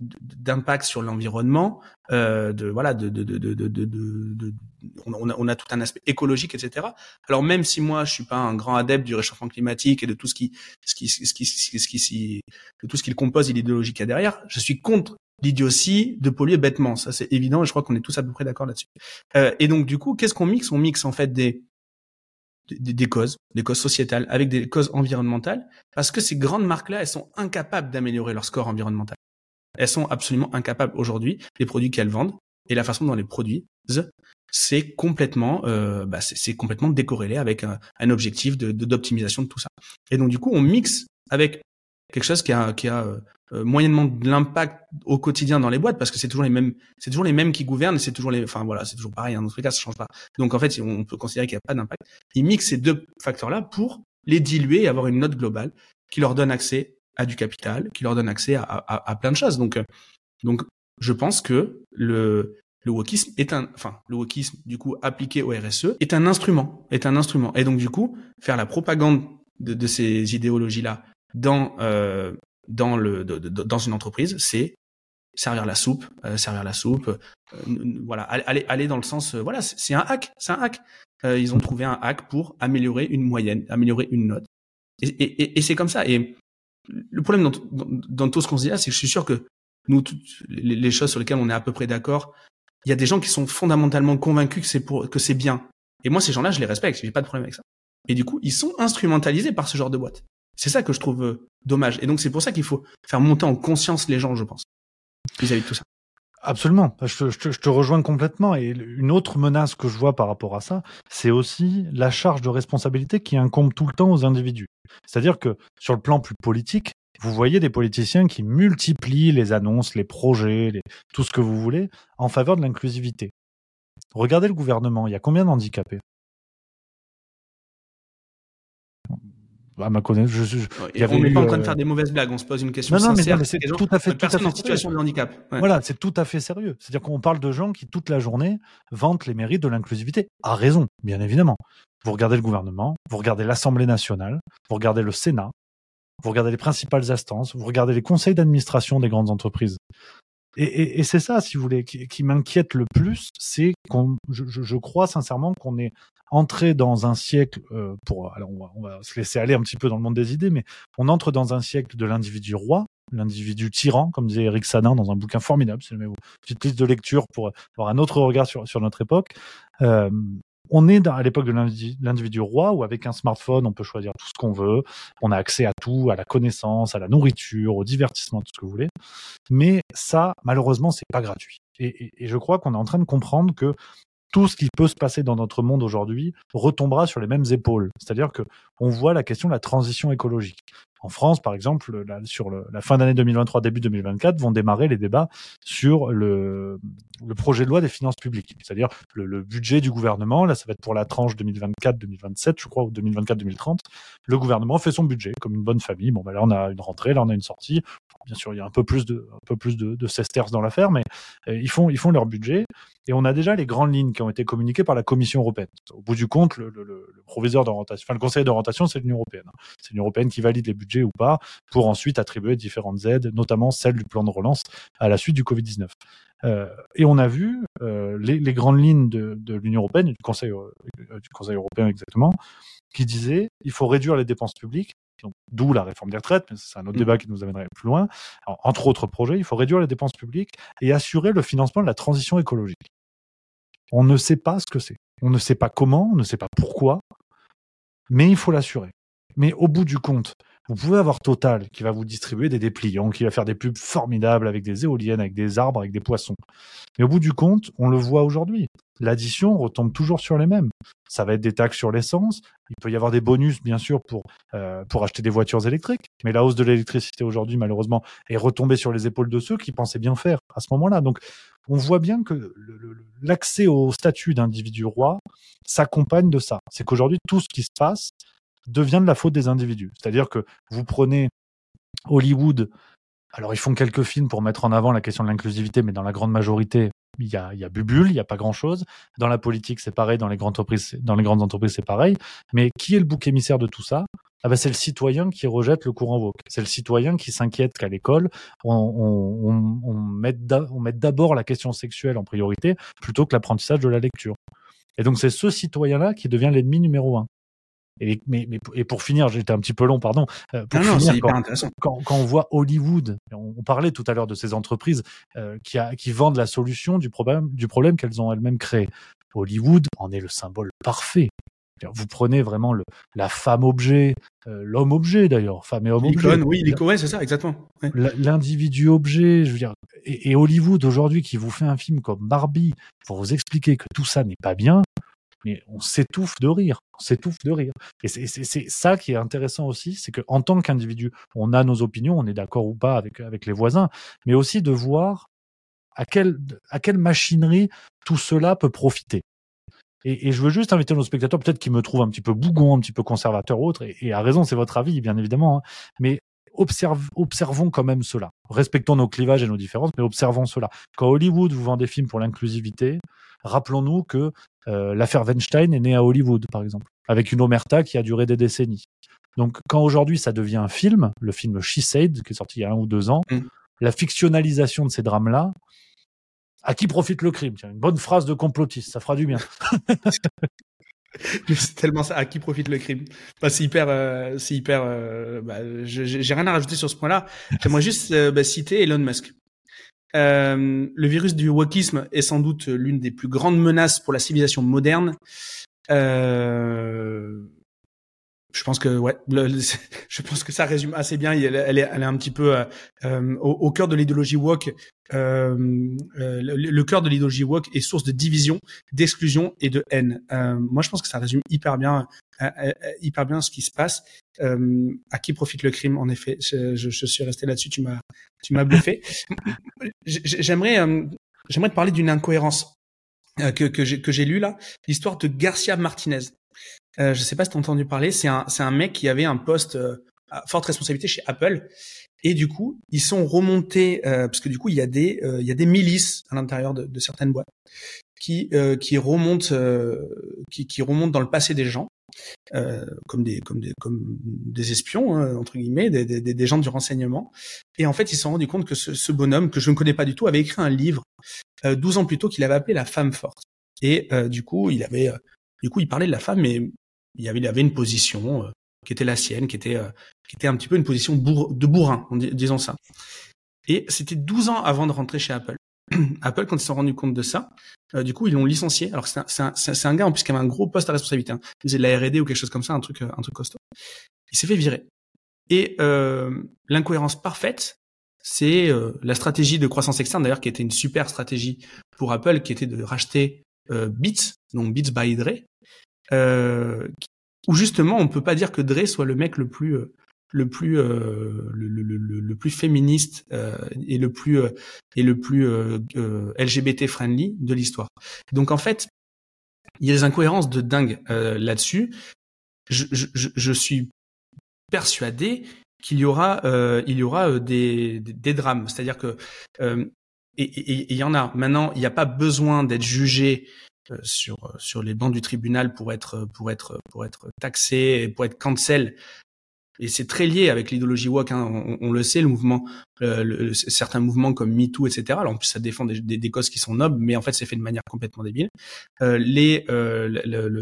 d'impact sur l'environnement, euh, de voilà, de, de, de, de, on, a, on, a, tout un aspect écologique, etc. Alors même si moi je suis pas un grand adepte du réchauffement climatique et de tout ce qui, ce qui, ce qui, ce qui, de tout ce qu'il compose et l'idéologie qu'il y a derrière, je suis contre l'idiotie de polluer bêtement. Ça c'est évident et je crois qu'on est tous à peu près d'accord là-dessus. Euh, et donc du coup, qu'est-ce qu'on mixe? On mixe en fait des des, des, causes, des causes sociétales avec des causes environnementales, parce que ces grandes marques-là, elles sont incapables d'améliorer leur score environnemental. Elles sont absolument incapables aujourd'hui. Les produits qu'elles vendent et la façon dont les produisent, c'est complètement, euh, bah c'est complètement décorrélé avec un, objectif d'optimisation de, tout ça. Et donc du coup, on mixe avec quelque chose qui a, qui a euh, moyennement de l'impact au quotidien dans les boîtes parce que c'est toujours les mêmes, c'est toujours les mêmes qui gouvernent c'est toujours les, enfin voilà, c'est toujours pareil. Hein, dans tous les cas, ça change pas. Donc en fait, on peut considérer qu'il n'y a pas d'impact. Ils mixent ces deux facteurs-là pour les diluer et avoir une note globale qui leur donne accès à du capital, qui leur donne accès à, à, à plein de choses. Donc, euh, donc, je pense que le le wokisme est un, enfin, le wokisme du coup appliqué au RSE est un instrument, est un instrument. Et donc du coup, faire la propagande de, de ces idéologies-là dans euh, dans le dans une entreprise, c'est servir la soupe, euh, servir la soupe, euh, voilà, aller aller dans le sens, euh, voilà, c'est un hack, c'est un hack. ils ont trouvé un hack pour améliorer une moyenne, améliorer une note. Et, et, et c'est comme ça. Et le problème dans, tout ce qu'on se dit là, c'est que je suis sûr que nous, les, choses sur lesquelles on est à peu près d'accord, il y a des gens qui sont fondamentalement convaincus que c'est pour que c'est bien. Et moi, ces gens-là, je les respecte, j'ai pas de problème avec ça. Et du coup, ils sont instrumentalisés par ce genre de boîte. C'est ça que je trouve euh, dommage. Et donc, c'est pour ça qu'il faut faire monter en conscience les gens, je pense, vis-à-vis de tout ça. Absolument, je, te rejoins complètement. Et une autre menace que je vois par rapport à ça, c'est aussi la charge de responsabilité qui incombe tout le temps aux individus. C'est-à-dire que sur le plan plus politique, vous voyez des politiciens qui multiplient les annonces, les projets, les, tout ce que vous voulez, en faveur de l'inclusivité. Regardez le gouvernement, il y a combien d'handicapés? À ma connaissance, je, je, il y on n'est pas en train de faire des mauvaises blagues, on se pose une question non, non, sincère. Mais, c'est tout à fait, tout à fait en situation de handicap. Ouais. Voilà, c'est tout à fait sérieux. C'est-à-dire qu'on parle de gens qui toute la journée vantent les mérites de l'inclusivité. À raison, bien évidemment. Vous regardez le gouvernement, vous regardez l'Assemblée nationale, vous regardez le Sénat, vous regardez les principales instances, vous regardez les conseils d'administration des grandes entreprises. Et, et, et c'est ça, si vous voulez, qui, qui m'inquiète le plus, c'est qu'on, je, je, crois sincèrement qu'on est entré dans un siècle, euh, pour, alors on va, on va se laisser aller un petit peu dans le monde des idées, mais on entre dans un siècle de l'individu roi, l'individu tyran, comme disait Eric Sadin dans un bouquin formidable, c'est une petite liste de lecture pour avoir un autre regard sur, sur notre époque. Euh, on est à l'époque de l'individu roi où avec un smartphone, on peut choisir tout ce qu'on veut. On a accès à tout, à la connaissance, à la nourriture, au divertissement, tout ce que vous voulez. Mais ça, malheureusement, c'est pas gratuit. Et, et, je crois qu'on est en train de comprendre que tout ce qui peut se passer dans notre monde aujourd'hui retombera sur les mêmes épaules. C'est-à-dire que on voit la question de la transition écologique. En France, par exemple, là, sur le, la fin d'année 2023, début 2024, vont démarrer les débats sur le, le projet de loi des finances publiques, c'est-à-dire le, le, budget du gouvernement. Là, ça va être pour la tranche 2024-2027, je crois, ou 2024-2030. Le gouvernement fait son budget comme une bonne famille. Bon, ben là, on a une rentrée, là, on a une sortie. Bien sûr, il y a un peu plus de, un peu plus de, de dans l'affaire, mais euh, ils font, ils font leur budget. Et on a déjà les grandes lignes qui ont été communiquées par la Commission européenne. Au bout du compte, le, le, le proviseur d'orientation, enfin le conseil d'orientation, c'est l'Union européenne. C'est l'Union européenne qui valide les budgets ou pas pour ensuite attribuer différentes aides, notamment celle du plan de relance à la suite du Covid-19. Euh, et on a vu euh, les, les, grandes lignes de, de l'Union européenne, du Conseil, euh, du Conseil européen exactement, qui disaient il faut réduire les dépenses publiques D'où la réforme des retraites, mais c'est un autre mmh. débat qui nous amènerait plus loin. Alors, entre autres projets, il faut réduire les dépenses publiques et assurer le financement de la transition écologique. On ne sait pas ce que c'est. On ne sait pas comment, on ne sait pas pourquoi, mais il faut l'assurer. Mais au bout du compte, vous pouvez avoir Total qui va vous distribuer des dépliants, qui va faire des pubs formidables avec des éoliennes, avec des arbres, avec des poissons. Mais au bout du compte, on le voit aujourd'hui. L'addition retombe toujours sur les mêmes. Ça va être des taxes sur l'essence. Il peut y avoir des bonus, bien sûr, pour, euh, pour acheter des voitures électriques. Mais la hausse de l'électricité aujourd'hui, malheureusement, est retombée sur les épaules de ceux qui pensaient bien faire à ce moment-là. Donc, on voit bien que l'accès au statut d'individu roi s'accompagne de ça. C'est qu'aujourd'hui, tout ce qui se passe devient de la faute des individus. C'est-à-dire que vous prenez Hollywood, alors ils font quelques films pour mettre en avant la question de l'inclusivité, mais dans la grande majorité, il y a, y a bubule, il n'y a pas grand-chose. Dans la politique, c'est pareil, dans les grandes entreprises, dans les grandes entreprises, c'est pareil. Mais qui est le bouc émissaire de tout ça? Ah ben, c'est le citoyen qui rejette le courant woke. C'est le citoyen qui s'inquiète qu'à l'école, on, on, on, mette d'abord la question sexuelle en priorité plutôt que l'apprentissage de la lecture. Et donc c'est ce citoyen-là qui devient l'ennemi numéro un. Et, mais, mais, et pour finir, j'étais un petit peu long, pardon. Euh, pour non, finir, quand, quand, quand, on voit Hollywood, on, parlait tout à l'heure de ces entreprises euh, qui, a, qui vendent la solution du problème, du problème qu'elles ont elles-mêmes créé. Hollywood en est le symbole parfait. Vous prenez vraiment le, la femme objet, euh, l'homme objet d'ailleurs, femme et homme objet. Oui, ouais, c'est ça, exactement. L'individu objet, je veux dire, et, et Hollywood aujourd'hui qui vous fait un film comme Barbie pour vous expliquer que tout ça n'est pas bien, mais on s'étouffe de rire, on s'étouffe de rire. Et c'est ça qui est intéressant aussi, c'est qu'en tant qu'individu, on a nos opinions, on est d'accord ou pas avec, avec les voisins, mais aussi de voir à quelle, à quelle machinerie tout cela peut profiter. Et, je veux juste inviter nos spectateurs, peut-être qui me trouvent un petit peu bougon, un petit peu conservateur ou autre, et, à raison, c'est votre avis, bien évidemment, hein, mais observons quand même cela. Respectons nos clivages et nos différences, mais observons cela. Quand Hollywood vous vend des films pour l'inclusivité, rappelons-nous que l'affaire Weinstein est née à Hollywood, par exemple, avec une omerta qui a duré des décennies. Donc, quand aujourd'hui ça devient un film, le film She Said, qui est sorti il y a un ou deux ans, mm. la fictionnalisation de ces drames-là, à qui profite le crime? Tiens, une bonne phrase de complotiste, ça fera du bien. c'est tellement ça. À qui profite le crime? Bah, C'est hyper, euh, c'est hyper. Euh, bah, j'ai rien à rajouter sur ce point-là. J'aimerais juste bah, citer Elon Musk. Euh, le virus du wokisme est sans doute l'une des plus grandes menaces pour la civilisation moderne. Euh, je pense que ouais, je pense que ça résume assez bien. Elle, est, elle est un petit peu euh, au, cœur de l'idéologie woke. Le, cœur de l'idéologie woke est source de division, d'exclusion et de haine. Moi, je pense que ça résume hyper bien, hyper bien ce qui se passe. À qui profite le crime En effet, je, je, je suis resté là-dessus. Tu m'as, tu m'as bluffé. j'aimerais, j'aimerais te parler d'une incohérence que que j'ai que j'ai lu là, l'histoire de Garcia Martinez. Euh, je sais pas si tu as entendu parler, c'est un, c'est un mec qui avait un poste euh, à forte responsabilité chez Apple. Et du coup, ils sont remontés euh, parce que du coup, il y a des euh, il y a des milices à l'intérieur de, de, certaines boîtes qui qui remontent qui, qui remontent dans le passé des gens comme des comme des comme des espions hein, entre guillemets des, des, des, gens du renseignement. Et en fait, ils se sont rendus compte que ce, ce, bonhomme que je ne connais pas du tout avait écrit un livre 12 ans plus tôt qu'il avait appelé La femme forte. Et du coup, il avait du coup, il parlait de la femme, mais il avait, il avait une position euh, qui était la sienne, qui était, euh, qui était un petit peu une position de bourrin, en disant ça. Et c'était 12 ans avant de rentrer chez Apple. Apple, quand ils se sont rendus compte de ça, euh, du coup, ils l'ont licencié. Alors c'est un, un, un, gars en plus qui avait un gros poste à responsabilité. Hein. Il faisait de la R&D ou quelque chose comme ça, un truc, un truc costaud. Il s'est fait virer. Et euh, l'incohérence parfaite, c'est la stratégie de croissance externe, d'ailleurs, qui était une super stratégie pour Apple, qui était de racheter euh, Beats, donc Beats by Dre, euh, où justement on peut pas dire que Dre soit le mec le plus euh, le plus euh, le, le, le, le, plus féministe euh, et le plus euh, et le plus LGBT friendly de l'histoire. Donc en fait, il y a des incohérences de dingue là-dessus. Je, je, je, suis persuadé qu'il y aura il y aura des, des, drames, c'est-à-dire que et il y en a. Maintenant, il n'y a pas besoin d'être jugé euh, sur euh, sur les bancs du tribunal pour être pour être pour être taxé pour être cancel et c'est très lié avec l'idéologie woke. Hein. On, on, le sait, le mouvement, euh, le, certains mouvements comme MeToo, etc. Alors en plus, ça défend des, des, des, causes qui sont nobles, mais en fait, c'est fait de manière complètement débile. Euh, les, euh, le, le,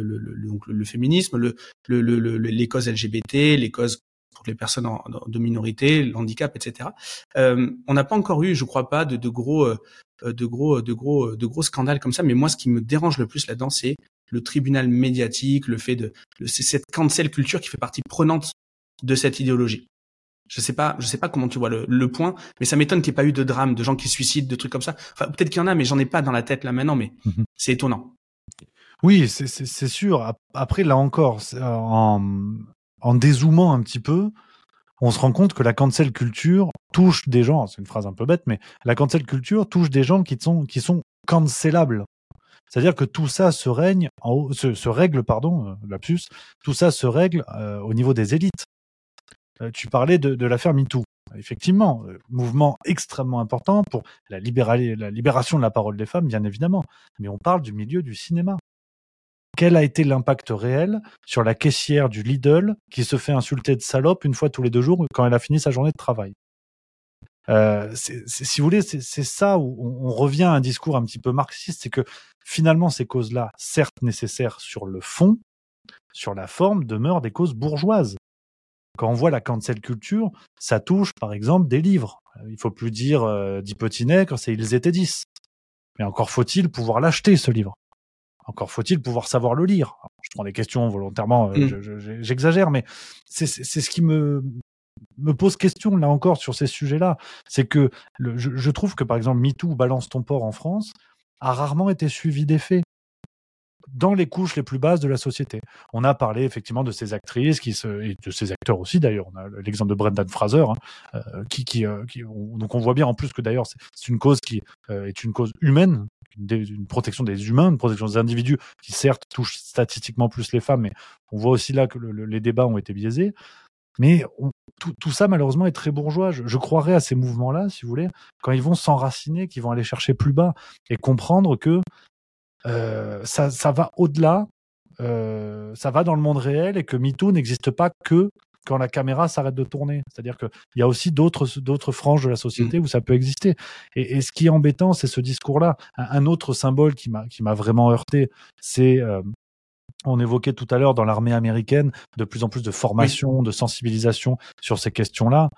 le, féminisme, le, les causes LGBT, les causes pour les personnes en, de minorité, l'handicap, etc. Euh, on n'a pas encore eu, je crois pas, de, de gros, euh, de gros, de gros, de gros scandales comme ça. Mais moi, ce qui me dérange le plus là-dedans, c'est le tribunal médiatique, le fait de, c'est cette cancel culture qui fait partie prenante de cette idéologie. Je sais pas, je sais pas comment tu vois le, le point, mais ça m'étonne qu'il n'y ait pas eu de drame, de gens qui se suicident, de trucs comme ça. Enfin, peut-être qu'il y en a, mais j'en ai pas dans la tête là maintenant. Mais mhm. c'est étonnant. Oui, c'est sûr. Après, là encore, en, en dézoomant un petit peu, on se rend compte que la cancel culture touche des gens, c'est une phrase un peu bête, mais la cancel culture touche des gens qui sont, qui sont cancelables. C'est-à-dire que tout ça se règne, en se, règle, pardon, euh, lapsus, tout ça se règle euh, au niveau des élites. Euh, tu parlais de, de l'affaire MeToo. Effectivement, mouvement extrêmement important pour la, la libération de la parole des femmes, bien évidemment. Mais on parle du milieu du cinéma. Quel a été l'impact réel sur la caissière du Lidl qui se fait insulter de salope une fois tous les deux jours quand elle a fini sa journée de travail? Euh, si vous voulez, c'est ça où on, revient à un discours un petit peu marxiste, c'est que finalement ces causes-là, certes nécessaires sur le fond, sur la forme, demeurent des causes bourgeoises. Quand on voit la cancel culture, ça touche par exemple des livres. Euh, il faut plus dire euh, d'Hypotinet quand c'est Ils étaient dix. Mais encore faut-il pouvoir l'acheter ce livre. Encore faut-il pouvoir savoir le lire. je prends des questions volontairement, euh, mm. j'exagère, mais c'est ce qui me me pose question là encore sur ces sujets-là. C'est que je, je, trouve que par exemple MeToo Balance ton port en France a rarement été suivi d'effet dans les couches les plus basses de la société. On a parlé effectivement de ces actrices et de ces acteurs aussi d'ailleurs. On a l'exemple de Brendan Fraser, hein, euh, euh, donc on voit bien en plus que d'ailleurs c'est une cause qui euh, est une cause humaine, une, protection des humains, une protection des individus qui certes touche statistiquement plus les femmes, mais on voit aussi là que les débats ont été biaisés. Mais tout, ça, malheureusement, est très bourgeois. Je, croirais à ces mouvements-là, si vous voulez, quand ils vont s'enraciner, qu'ils vont aller chercher plus bas et comprendre que ça, ça va au-delà, euh, ça va dans le monde réel et que MeToo n'existe pas que quand la caméra s'arrête de tourner. C'est-à-dire qu'il y a aussi d'autres d'autres franges de la société mmh. où ça peut exister. Et, et ce qui est embêtant, c'est ce discours-là. Un, autre symbole qui m'a qui m'a vraiment heurté, c'est euh, on évoquait tout à l'heure dans l'armée américaine de plus en plus de formation, de sensibilisation sur ces questions-là.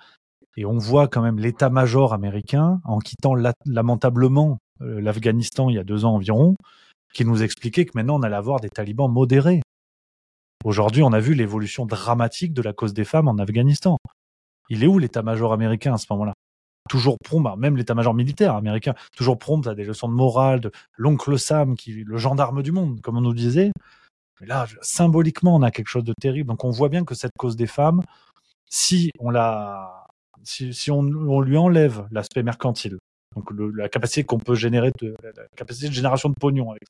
Et on voit quand même l'état-major américain, en quittant lamentablement euh, l'Afghanistan il y a deux ans environ, qui nous expliquait que maintenant on allait avoir des talibans modérés. Aujourd'hui, on a vu l'évolution dramatique de la cause des femmes en Afghanistan. Il est où l'état-major américain à ce moment-là? Toujours prompt, bah, même l'état-major militaire américain, toujours prompt à des leçons de morale, de l'oncle Sam, qui le gendarme du monde, comme on nous disait. Mais là, symboliquement, on a quelque chose de terrible. Donc on voit bien que cette cause des femmes, si on la, si, on, on lui enlève l'aspect mercantile, donc la capacité qu'on peut générer, de, la capacité de génération de pognon avec.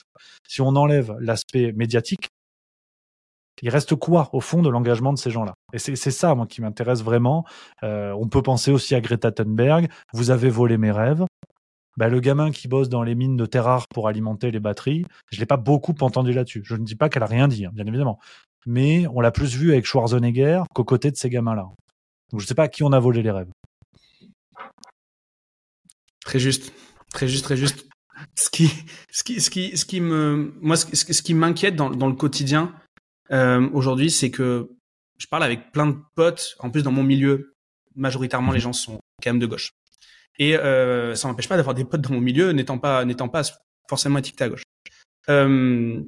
Si on enlève l'aspect médiatique, il reste quoi au fond de l'engagement de ces gens-là? Et c'est ça, moi, qui m'intéresse vraiment. Euh, on peut penser aussi à Greta Thunberg. Vous avez volé mes rêves. Ben, le gamin qui bosse dans les mines de terre rare pour alimenter les batteries, je l'ai pas beaucoup entendu là-dessus. Je ne dis pas qu'elle a rien dit, hein, bien évidemment. Mais on l'a plus vu avec Schwarzenegger qu'aux côtés de ces gamins-là. Donc je sais pas à qui on a volé les rêves. Très juste, très juste, très juste. Ce qui, ce qui, ce qui, ce qui me, moi, ce, ce qui m'inquiète dans, dans le quotidien euh, aujourd'hui, c'est que je parle avec plein de potes. En plus, dans mon milieu, majoritairement, les gens sont quand même de gauche. Et euh, ça m'empêche pas d'avoir des potes dans mon milieu, n'étant pas, n'étant pas forcément étiqueté à gauche. Euh,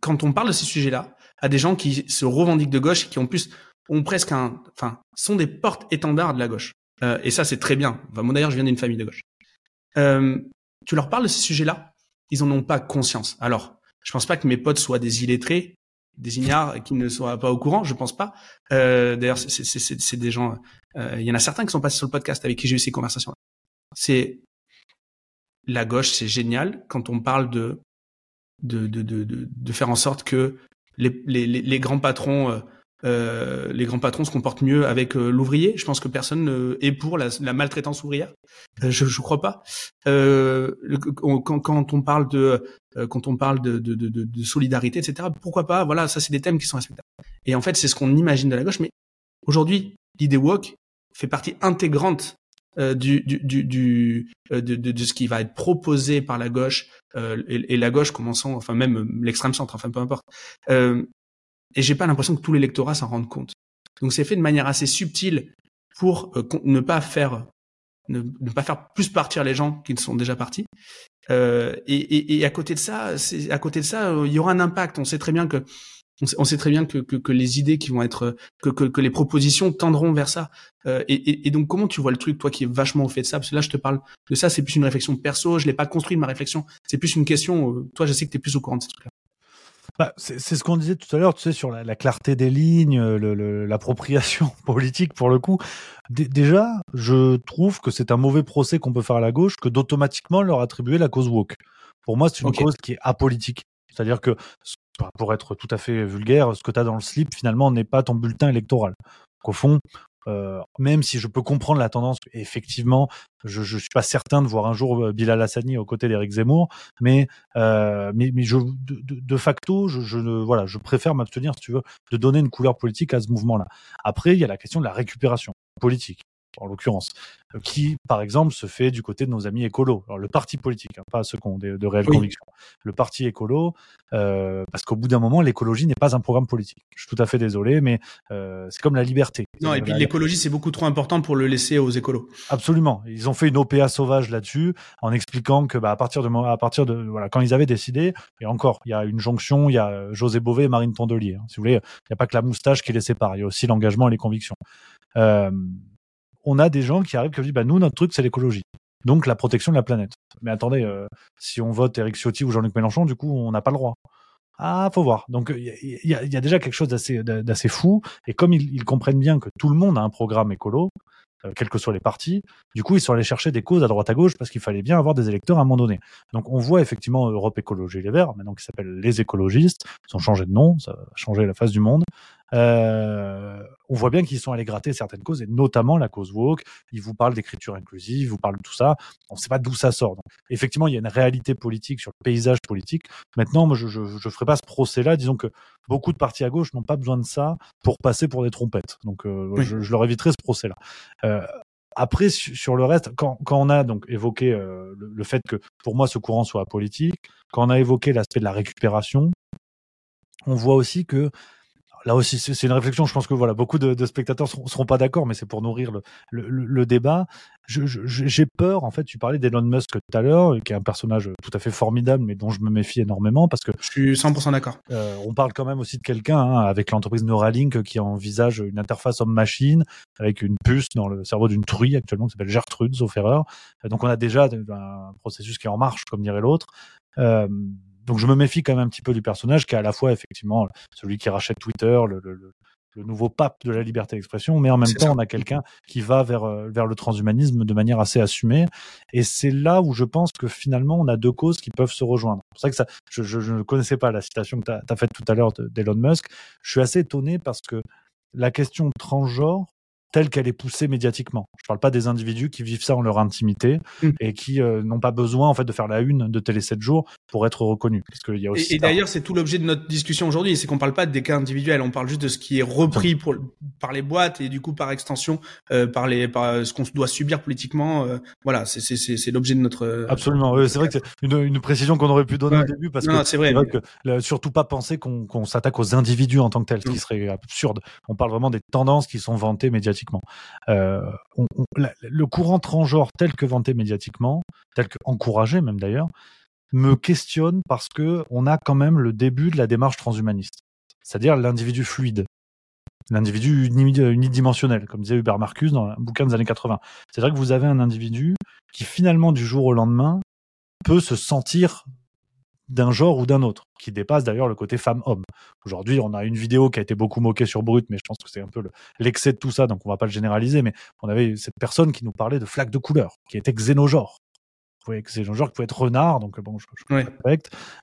quand on parle de ces sujets-là, à des gens qui se revendiquent de gauche et qui en plus ont presque un, enfin, sont des porte-étendards de la gauche. Euh, et ça, c'est très bien. Moi, d'ailleurs, je viens d'une famille de gauche. Euh, tu leur parles de ces sujets-là, ils en ont pas conscience. Alors, je pense pas que mes potes soient des illettrés, des ignares qui ne soient pas au courant. Je pense pas. Euh, d'ailleurs, c'est des gens. Euh, il y en a certains qui sont passés sur le podcast avec qui j'ai eu ces conversations. C'est la gauche, c'est génial quand on parle de de, de, de, de, faire en sorte que les, les, les grands patrons euh, euh, les grands patrons se comportent mieux avec euh, l'ouvrier. Je pense que personne n'est est pour la, maltraitance ouvrière. Euh, je ne crois pas. Quand, quand, on parle de quand on parle de, de, de, de, solidarité, etc. Pourquoi pas Voilà, ça c'est des thèmes qui sont respectables. Et en fait, c'est ce qu'on imagine de la gauche. Mais aujourd'hui, l'idée woke fait partie intégrante du, du, du, du de, ce qui va être proposé par la gauche et, et, la gauche commençant, enfin même l'extrême centre, enfin peu importe. Euh, et j'ai pas l'impression que tout l'électorat s'en rende compte. Donc c'est fait de manière assez subtile pour euh, ne pas faire ne, pas faire plus partir les gens qui ne sont déjà partis. Euh, et, et, et, à côté de ça, à côté de ça, il y aura un impact. On sait très bien que On sait, très bien que, que, les idées qui vont être, que, que, les propositions tendront vers ça. Euh, et, et, donc, comment tu vois le truc, toi, qui est vachement au fait de ça? Parce que là, je te parle de ça, c'est plus une réflexion perso. Je l'ai pas construit ma réflexion. C'est plus une question. Euh, toi, je sais que tu es plus au courant de ces trucs-là. Bah, c'est ce qu'on disait tout à l'heure, tu sais, sur la, clarté des lignes, l'appropriation politique pour le coup. déjà, je trouve que c'est un mauvais procès qu'on peut faire à la gauche que d'automatiquement leur attribuer la cause woke. Pour moi, c'est une cause qui est apolitique. C'est-à-dire que pour être tout à fait vulgaire, ce que tu as dans le slip, finalement, n'est pas ton bulletin électoral. Qu'au fond, euh, même si je peux comprendre la tendance, effectivement, je ne suis pas certain de voir un jour euh, Bilal Hassani aux côtés d'Éric Zemmour, mais, euh, mais, mais je, de, facto, je, je, voilà, je préfère m'abstenir, si tu veux, de donner une couleur politique à ce mouvement-là. Après, il y a la question de la récupération politique en l'occurrence, qui, par exemple, se fait du côté de nos amis écolos. Alors, le parti politique, hein, pas ceux qui ont de, de réelles convictions. Le parti écolo, euh, parce qu'au bout d'un moment, l'écologie n'est pas un programme politique. Je suis tout à fait désolé, mais euh, c'est comme la liberté. Non, et puis l'écologie, c'est beaucoup trop important pour le laisser aux écolos. Absolument. Ils ont fait une OPA sauvage là-dessus, en expliquant que, bah, à partir de, à partir de, voilà, quand ils avaient décidé, et encore, il y a une jonction, il y a José Bové et Marine Tondelier. Hein, si vous voulez, il n'y a pas que la moustache qui les sépare, il y a aussi l'engagement et les convictions. Euh, on a des gens qui arrivent qui disent bah nous notre truc c'est l'écologie. Donc la protection de la planète. Mais attendez, euh, si on vote Eric Ciotti ou Jean-Luc Mélenchon, du coup on n'a pas le droit. Ah, faut voir. Donc il y, a, déjà quelque chose d'assez fou. Et comme ils, comprennent bien que tout le monde a un programme écolo, euh, quels que soient les partis. Du coup, ils sont allés chercher des causes à droite à gauche parce qu'il fallait bien avoir des électeurs à un moment donné. Donc, on voit effectivement Europe Écologie Les Verts, maintenant qui s'appellent les écologistes. Ils ont changé de nom, ça a changé la face du monde. Euh, on voit bien qu'ils sont allés gratter certaines causes, et notamment la cause woke. Ils vous parlent d'écriture inclusive, ils vous parlent de tout ça. On ne sait pas d'où ça sort. Donc, effectivement, il y a une réalité politique sur le paysage politique. Maintenant, moi, je ne ferai pas ce procès-là. Disons que beaucoup de partis à gauche n'ont pas besoin de ça pour passer pour des trompettes. Donc, euh, je, leur éviterai ce procès-là. Euh, après, sur le reste, quand, quand on a donc évoqué euh, le, le, fait que pour moi ce courant soit apolitique, quand on a évoqué l'aspect de la récupération, on voit aussi que là aussi, c'est une réflexion. Je pense que voilà, beaucoup de, de spectateurs seront, seront pas d'accord, mais c'est pour nourrir le, le, le débat. J'ai peur, en fait. Tu parlais d'Elon Musk tout à l'heure, qui est un personnage tout à fait formidable, mais dont je me méfie énormément parce que je suis 100% d'accord. Euh, on parle quand même aussi de quelqu'un hein, avec l'entreprise Neuralink qui envisage une interface homme-machine avec une puce dans le cerveau d'une truie actuellement qui s'appelle Gertrude, sauf erreur. Donc on a déjà un processus qui est en marche, comme dirait l'autre. Euh, donc je me méfie quand même un petit peu du personnage qui est à la fois effectivement celui qui rachète Twitter, le, le, le nouveau pape de la liberté d'expression, mais en même temps on a quelqu'un qui va vers euh, vers le transhumanisme de manière assez assumée. Et c'est là où je pense que finalement on a deux causes qui peuvent se rejoindre. C'est pour ça que ça, je, je, ne connaissais pas la citation que tu as, as, faite tout à l'heure d'Elon Musk. Je suis assez étonné parce que la question transgenre telle qu'elle est poussée médiatiquement. Je ne parle pas des individus qui vivent ça en leur intimité mm. et qui euh, n'ont pas besoin en fait de faire la une de Télé 7 jours pour être reconnus. Parce qu'il y a aussi et, d'ailleurs, c'est tout l'objet de notre discussion aujourd'hui, c'est qu'on parle pas des cas individuels, on parle juste de ce qui est repris pour, par les boîtes et du coup par extension euh, par les par ce qu'on doit subir politiquement. Euh, voilà, c'est l'objet de notre. Absolument, c'est vrai que c'est une, une, précision qu'on aurait pu donner au début parce que c'est vrai, que surtout pas penser qu'on s'attaque aux individus en tant que tels, ce qui mm. serait absurde. On parle vraiment des tendances qui sont vantées médiatiquement. Euh, le courant transgenre tel que vanté médiatiquement, tel que encouragé même d'ailleurs, me questionne parce que on a quand même le début de la démarche transhumaniste, c'est-à-dire l'individu fluide, l'individu unidimensionnel, comme disait Hubert Marcus dans un bouquin des années 80. C'est-à-dire que vous avez un individu qui finalement du jour au lendemain peut se sentir d'un genre ou d'un autre, qui dépasse d'ailleurs le côté femme-homme. Aujourd'hui, on a une vidéo qui a été beaucoup moquée sur Brut, mais je pense que c'est un peu l'excès de tout ça, donc on va pas le généraliser, mais on avait cette personne qui nous parlait de flaques de couleur, qui était xénogenre voyez que c'est un genre qui peut être renard, donc bon, je, je ouais.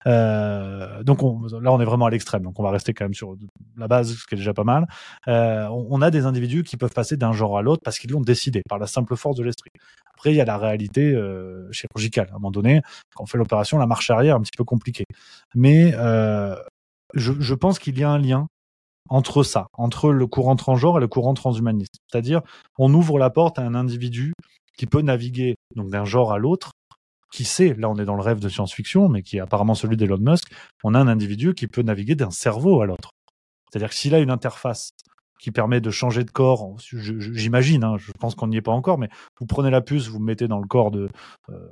Euh, donc on, là, on est vraiment à l'extrême, donc on va rester quand même sur la base, ce qui est déjà pas mal. Euh, on, on, a des individus qui peuvent passer d'un genre à l'autre parce qu'ils l'ont décidé par la simple force de l'esprit. Après, il y a la réalité euh, chirurgicale. À un moment donné, quand on fait l'opération, la marche arrière est un petit peu compliquée. Mais euh, je, pense qu'il y a un lien entre ça, entre le courant transgenre et le courant transhumaniste. C'est-à-dire, on ouvre la porte à un individu qui peut naviguer donc d'un genre à l'autre qui sait, là on est dans le rêve de science-fiction, mais qui est apparemment celui d'Elon Musk, on a un individu qui peut naviguer d'un cerveau à l'autre. C'est-à-dire que s'il a une interface qui permet de changer de corps, j'imagine, hein, je pense qu'on n'y est pas encore, mais vous prenez la puce, vous mettez dans le corps de, euh,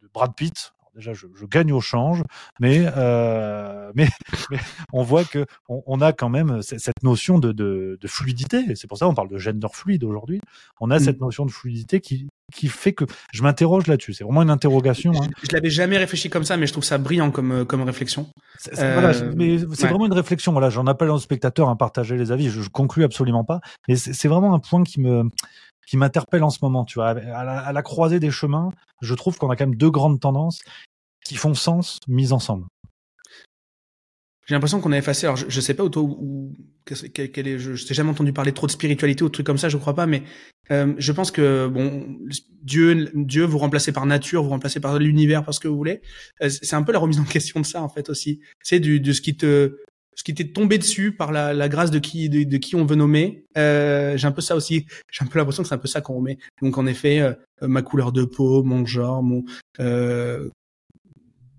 de Brad Pitt, déjà, je, je, gagne au change, mais, euh, mais, mais, on voit que on, on, a quand même cette notion de, de, de fluidité. C'est pour ça qu'on parle de gender fluide aujourd'hui. On a mmh. cette notion de fluidité qui, qui fait que je m'interroge là-dessus. C'est vraiment une interrogation. Hein. Je, je l'avais jamais réfléchi comme ça, mais je trouve ça brillant comme euh, comme réflexion. C'est, euh, mais c'est ouais. vraiment une réflexion. Voilà, j'en appelle aux spectateurs à partager les avis. Je, je conclue absolument pas, mais c'est, c'est vraiment un point qui me qui m'interpelle en ce moment. Tu vois, à la, à la croisée des chemins, je trouve qu'on a quand même deux grandes tendances qui font sens mises ensemble. J'ai l'impression qu'on a effacé. Alors, je, je sais pas où toi où, quel, est. Je, je jamais entendu parler trop de spiritualité ou de trucs comme ça. Je crois pas, mais euh, je pense que bon, Dieu, Dieu, vous remplacez par nature, vous remplacez par l'univers, parce que vous voulez. Euh, c'est un peu la remise en question de ça en fait aussi. C'est du de ce qui te ce qui t'est tombé dessus par la, la grâce de qui de, de, qui on veut nommer. Euh, j'ai un peu ça aussi. J'ai un peu l'impression que c'est un peu ça qu'on remet. Donc en effet, euh, ma couleur de peau, mon genre, mon euh,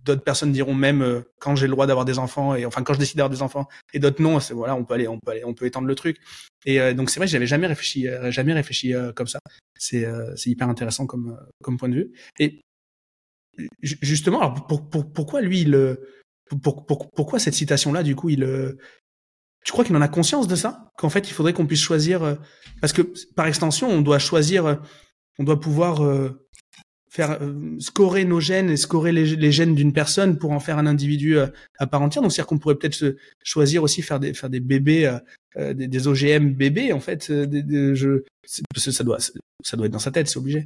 d'autres personnes diront même euh, quand j'ai le droit d'avoir des enfants et enfin quand je décide d'avoir des enfants et d'autres non c'est voilà on peut aller on peut aller on peut étendre le truc. Et euh, donc c'est vrai j'avais jamais réfléchi euh, jamais réfléchi comme ça. C'est c'est hyper intéressant comme comme point de vue. Et justement alors pour, pour, pourquoi lui pour, pourquoi cette citation là du coup il tu crois qu'il en a conscience de ça? Qu'en fait il faudrait qu'on puisse choisir parce que par extension on doit choisir on doit pouvoir faire euh, scorer nos gènes et scorer les, gènes d'une personne pour en faire un individu euh, à part entière. Donc c'est-à-dire qu'on pourrait peut-être choisir aussi faire des bébés euh, des, OGM bébés en fait. Des, des, ça doit ça doit être dans sa tête, c'est obligé.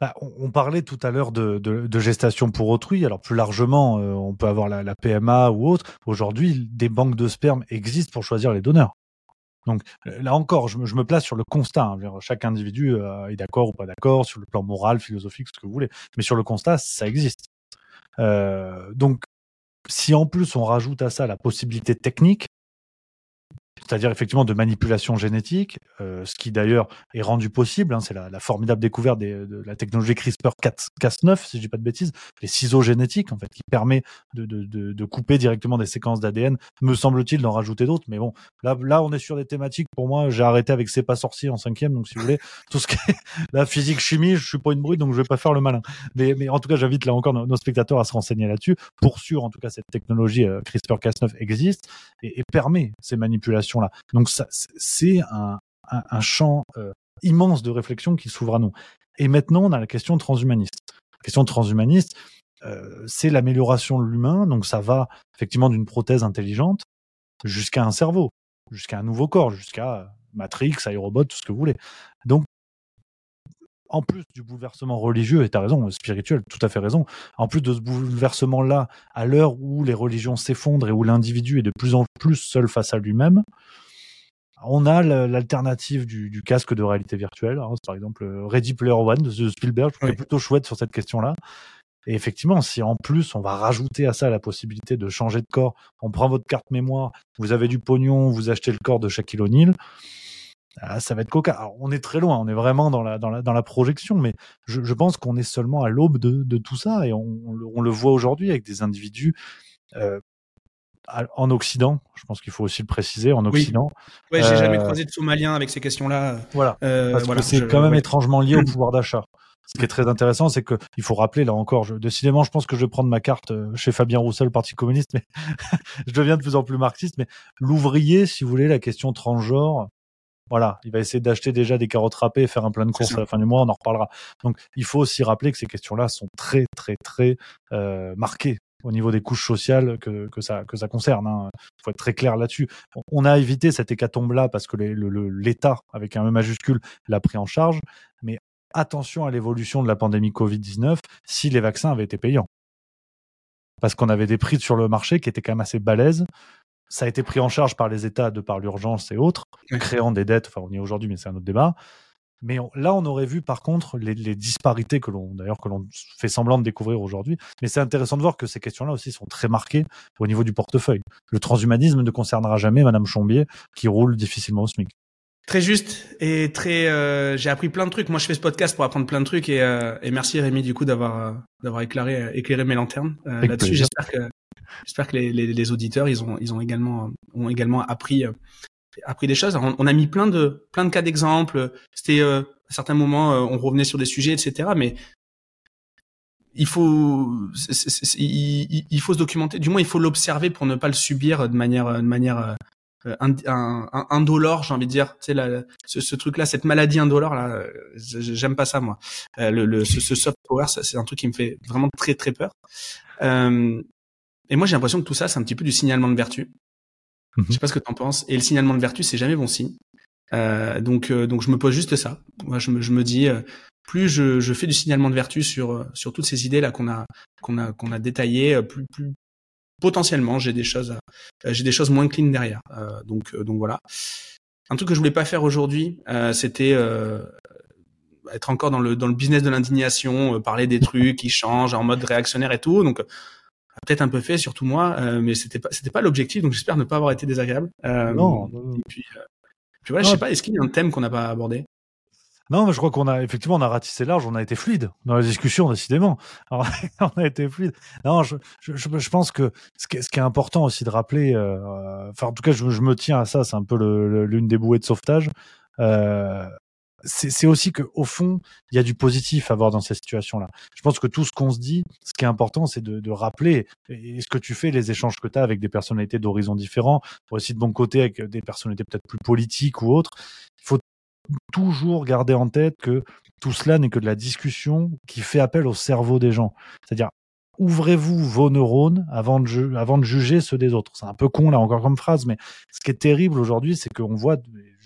Bah, on, parlait tout à l'heure de, gestation pour autrui. Alors plus largement, on peut avoir la, la PMA ou autre. Aujourd'hui, des banques de sperme existent pour choisir les donneurs. Donc là encore, je me, je me, place sur le constat. Hein. Chaque individu euh, est d'accord ou pas d'accord sur le plan moral, philosophique, ce que vous voulez. Mais sur le constat, ça existe. Euh, donc, si en plus on rajoute à ça la possibilité technique, c'est-à-dire effectivement de manipulation génétique, euh, ce qui d'ailleurs est rendu possible. Hein, c'est la, la, formidable découverte des, de la technologie CRISPR-Cas9, si je dis pas de bêtises, les ciseaux génétiques en fait, qui permet de, de, de, de couper directement des séquences d'ADN. Me semble-t-il d'en rajouter d'autres, mais bon, là, là, on est sur des thématiques. Pour moi, j'ai arrêté avec C'est pas sorcier en cinquième, donc si vous voulez, tout ce qui est la physique, chimie, je suis pas une brute, donc je vais pas faire le malin. Mais, mais en tout cas, j'invite là encore nos, spectateurs à se renseigner là-dessus. Pour sûr, en tout cas, cette technologie euh, CRISPR-Cas9 existe et, et permet ces manipulations là. Donc ça, c'est un, champ euh, immense de réflexion qui s'ouvre à nous. Et maintenant, on a la question transhumaniste. La question transhumaniste, euh, c'est l'amélioration de l'humain. Donc ça va effectivement d'une prothèse intelligente jusqu'à un cerveau, jusqu'à un nouveau corps, jusqu'à Matrix, iRobot, tout ce que vous voulez. Donc en plus du bouleversement religieux, et tu as raison, spirituel, tout à fait raison, en plus de ce bouleversement-là, à l'heure où les religions s'effondrent et où l'individu est de plus en plus seul face à lui-même, on a l'alternative du, du, casque de réalité virtuelle. Hein, par exemple, Ready Player One de Spielberg, je trouve oui. plutôt chouette sur cette question-là. Et effectivement, si en plus on va rajouter à ça la possibilité de changer de corps, on prend votre carte mémoire, vous avez du pognon, vous achetez le corps de Shaquille O'Neal, ah, ça va être coca. Alors, on est très loin, on est vraiment dans la, dans la, dans la projection, mais je, je pense qu'on est seulement à l'aube de, de, tout ça et on, on, le, on le voit aujourd'hui avec des individus euh, en Occident, je pense qu'il faut aussi le préciser, en Occident. Oui, ouais, j'ai euh, jamais croisé de Somalien avec ces questions-là. Voilà, euh, parce voilà, que c'est je... quand même ouais. étrangement lié au pouvoir d'achat. Ce qui est très intéressant, c'est que il faut rappeler là encore, je, décidément, je pense que je vais prendre ma carte euh, chez Fabien Roussel, Parti communiste, mais je deviens de plus en plus marxiste. Mais l'ouvrier, si vous voulez, la question transgenre, voilà, il va essayer d'acheter déjà des carottes râpées et faire un plein de courses à la fin du mois, on en reparlera. Donc, il faut aussi rappeler que ces questions-là sont très, très, très euh, marquées au niveau des couches sociales que, que ça que ça concerne. Il hein. faut être très clair là-dessus. On a évité cette hécatombe-là parce que l'État, avec un E majuscule, l'a pris en charge. Mais attention à l'évolution de la pandémie Covid-19 si les vaccins avaient été payants. Parce qu'on avait des prix sur le marché qui étaient quand même assez balèzes. Ça a été pris en charge par les États de par l'urgence et autres, créant des dettes. Enfin, on y est aujourd'hui, mais c'est un autre débat. Mais on, là, on aurait vu par contre les, les disparités que l'on, d'ailleurs, que l'on fait semblant de découvrir aujourd'hui. Mais c'est intéressant de voir que ces questions-là aussi sont très marquées au niveau du portefeuille. Le transhumanisme ne concernera jamais Madame Chombier, qui roule difficilement au SMIC. Très juste et très. Euh, j'ai appris plein de trucs. Moi, je fais ce podcast pour apprendre plein de trucs et, euh, et merci Rémi du coup d'avoir euh, d'avoir éclairé éclairé mes lanternes euh, là-dessus. J'espère que j'espère que les, les, les, auditeurs ils ont ils ont également ont également appris euh, appris des choses. On, a mis plein de plein de cas d'exemples. C'était euh, à certains moments, euh, on revenait sur des sujets, etc. Mais il faut il, faut se documenter du moins il faut l'observer pour ne pas le subir de manière de manière euh, indolore j'ai envie de dire tu sais ce, ce, truc là cette maladie indolore là j'aime pas ça moi euh, le, le ce, ce, soft power c'est un truc qui me fait vraiment très très peur euh, et moi j'ai l'impression que tout ça c'est un petit peu du signalement de vertu mhm. je sais pas ce que tu en penses et le signalement de vertu c'est jamais bon signe euh, donc donc je me pose juste ça moi je me, je me dis plus je, je, fais du signalement de vertu sur sur toutes ces idées là qu'on a qu'on a qu'on a détaillées, plus plus potentiellement j'ai des choses j'ai des choses moins clean derrière. Euh, donc donc voilà. Un truc que je voulais pas faire aujourd'hui, euh, c'était euh, être encore dans le dans le business de l'indignation, parler des trucs qui changent en mode réactionnaire et tout. Donc peut-être un peu fait, surtout moi, mais c'était pas c'était pas l'objectif. Donc j'espère ne pas avoir été désagréable. non, Et puis, puis voilà, je sais pas, est-ce qu'il y a un thème qu'on n'a pas abordé? Non, mais je crois qu'on a effectivement on a ratissé large, on a été fluide dans la discussion décidément. Alors, on a été fluide. Non, je, je, je pense que ce qui, est, ce qui est important aussi de rappeler, euh, enfin en tout cas je, je, me tiens à ça, c'est un peu l'une des bouées de sauvetage. Euh, c'est aussi que au fond, il y a du positif à voir dans ces situations-là. Je pense que tout ce qu'on se dit, ce qui est important, c'est de, de, rappeler et ce que tu fais, les échanges que tu as avec des personnalités d'horizons différents, aussi de bon côté avec des personnalités peut-être plus politiques ou autres. Il faut toujours garder en tête que tout cela n'est que de la discussion qui fait appel au cerveau des gens. C'est-à-dire, ouvrez-vous vos neurones avant de, avant de juger ceux des autres. C'est un peu con là encore comme phrase, mais ce qui est terrible aujourd'hui, c'est qu'on voit,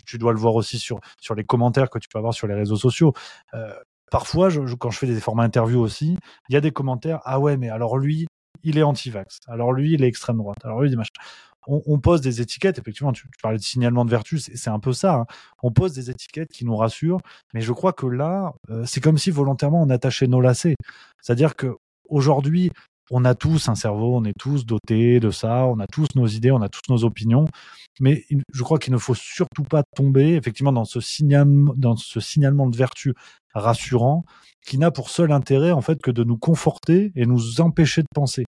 tu dois le voir aussi sur, sur les commentaires que tu peux avoir sur les réseaux sociaux. Euh, parfois, je, quand je fais des formats interviews aussi, il y a des commentaires, ah ouais, mais alors lui, il est anti-vax. Alors lui, il est extrême droite. Alors lui, il machin on, pose des étiquettes. Effectivement, tu, parlais de signalement de vertu, c'est un peu ça. Hein. On pose des étiquettes qui nous rassurent, mais je crois que là, euh, c'est comme si volontairement on attachait nos lacets. C'est-à-dire que aujourd'hui, on a tous un cerveau, on est tous dotés de ça, on a tous nos idées, on a tous nos opinions, mais je crois qu'il ne faut surtout pas tomber effectivement dans ce, signalement, de vertu rassurant qui n'a pour seul intérêt en fait que de nous conforter et nous empêcher de penser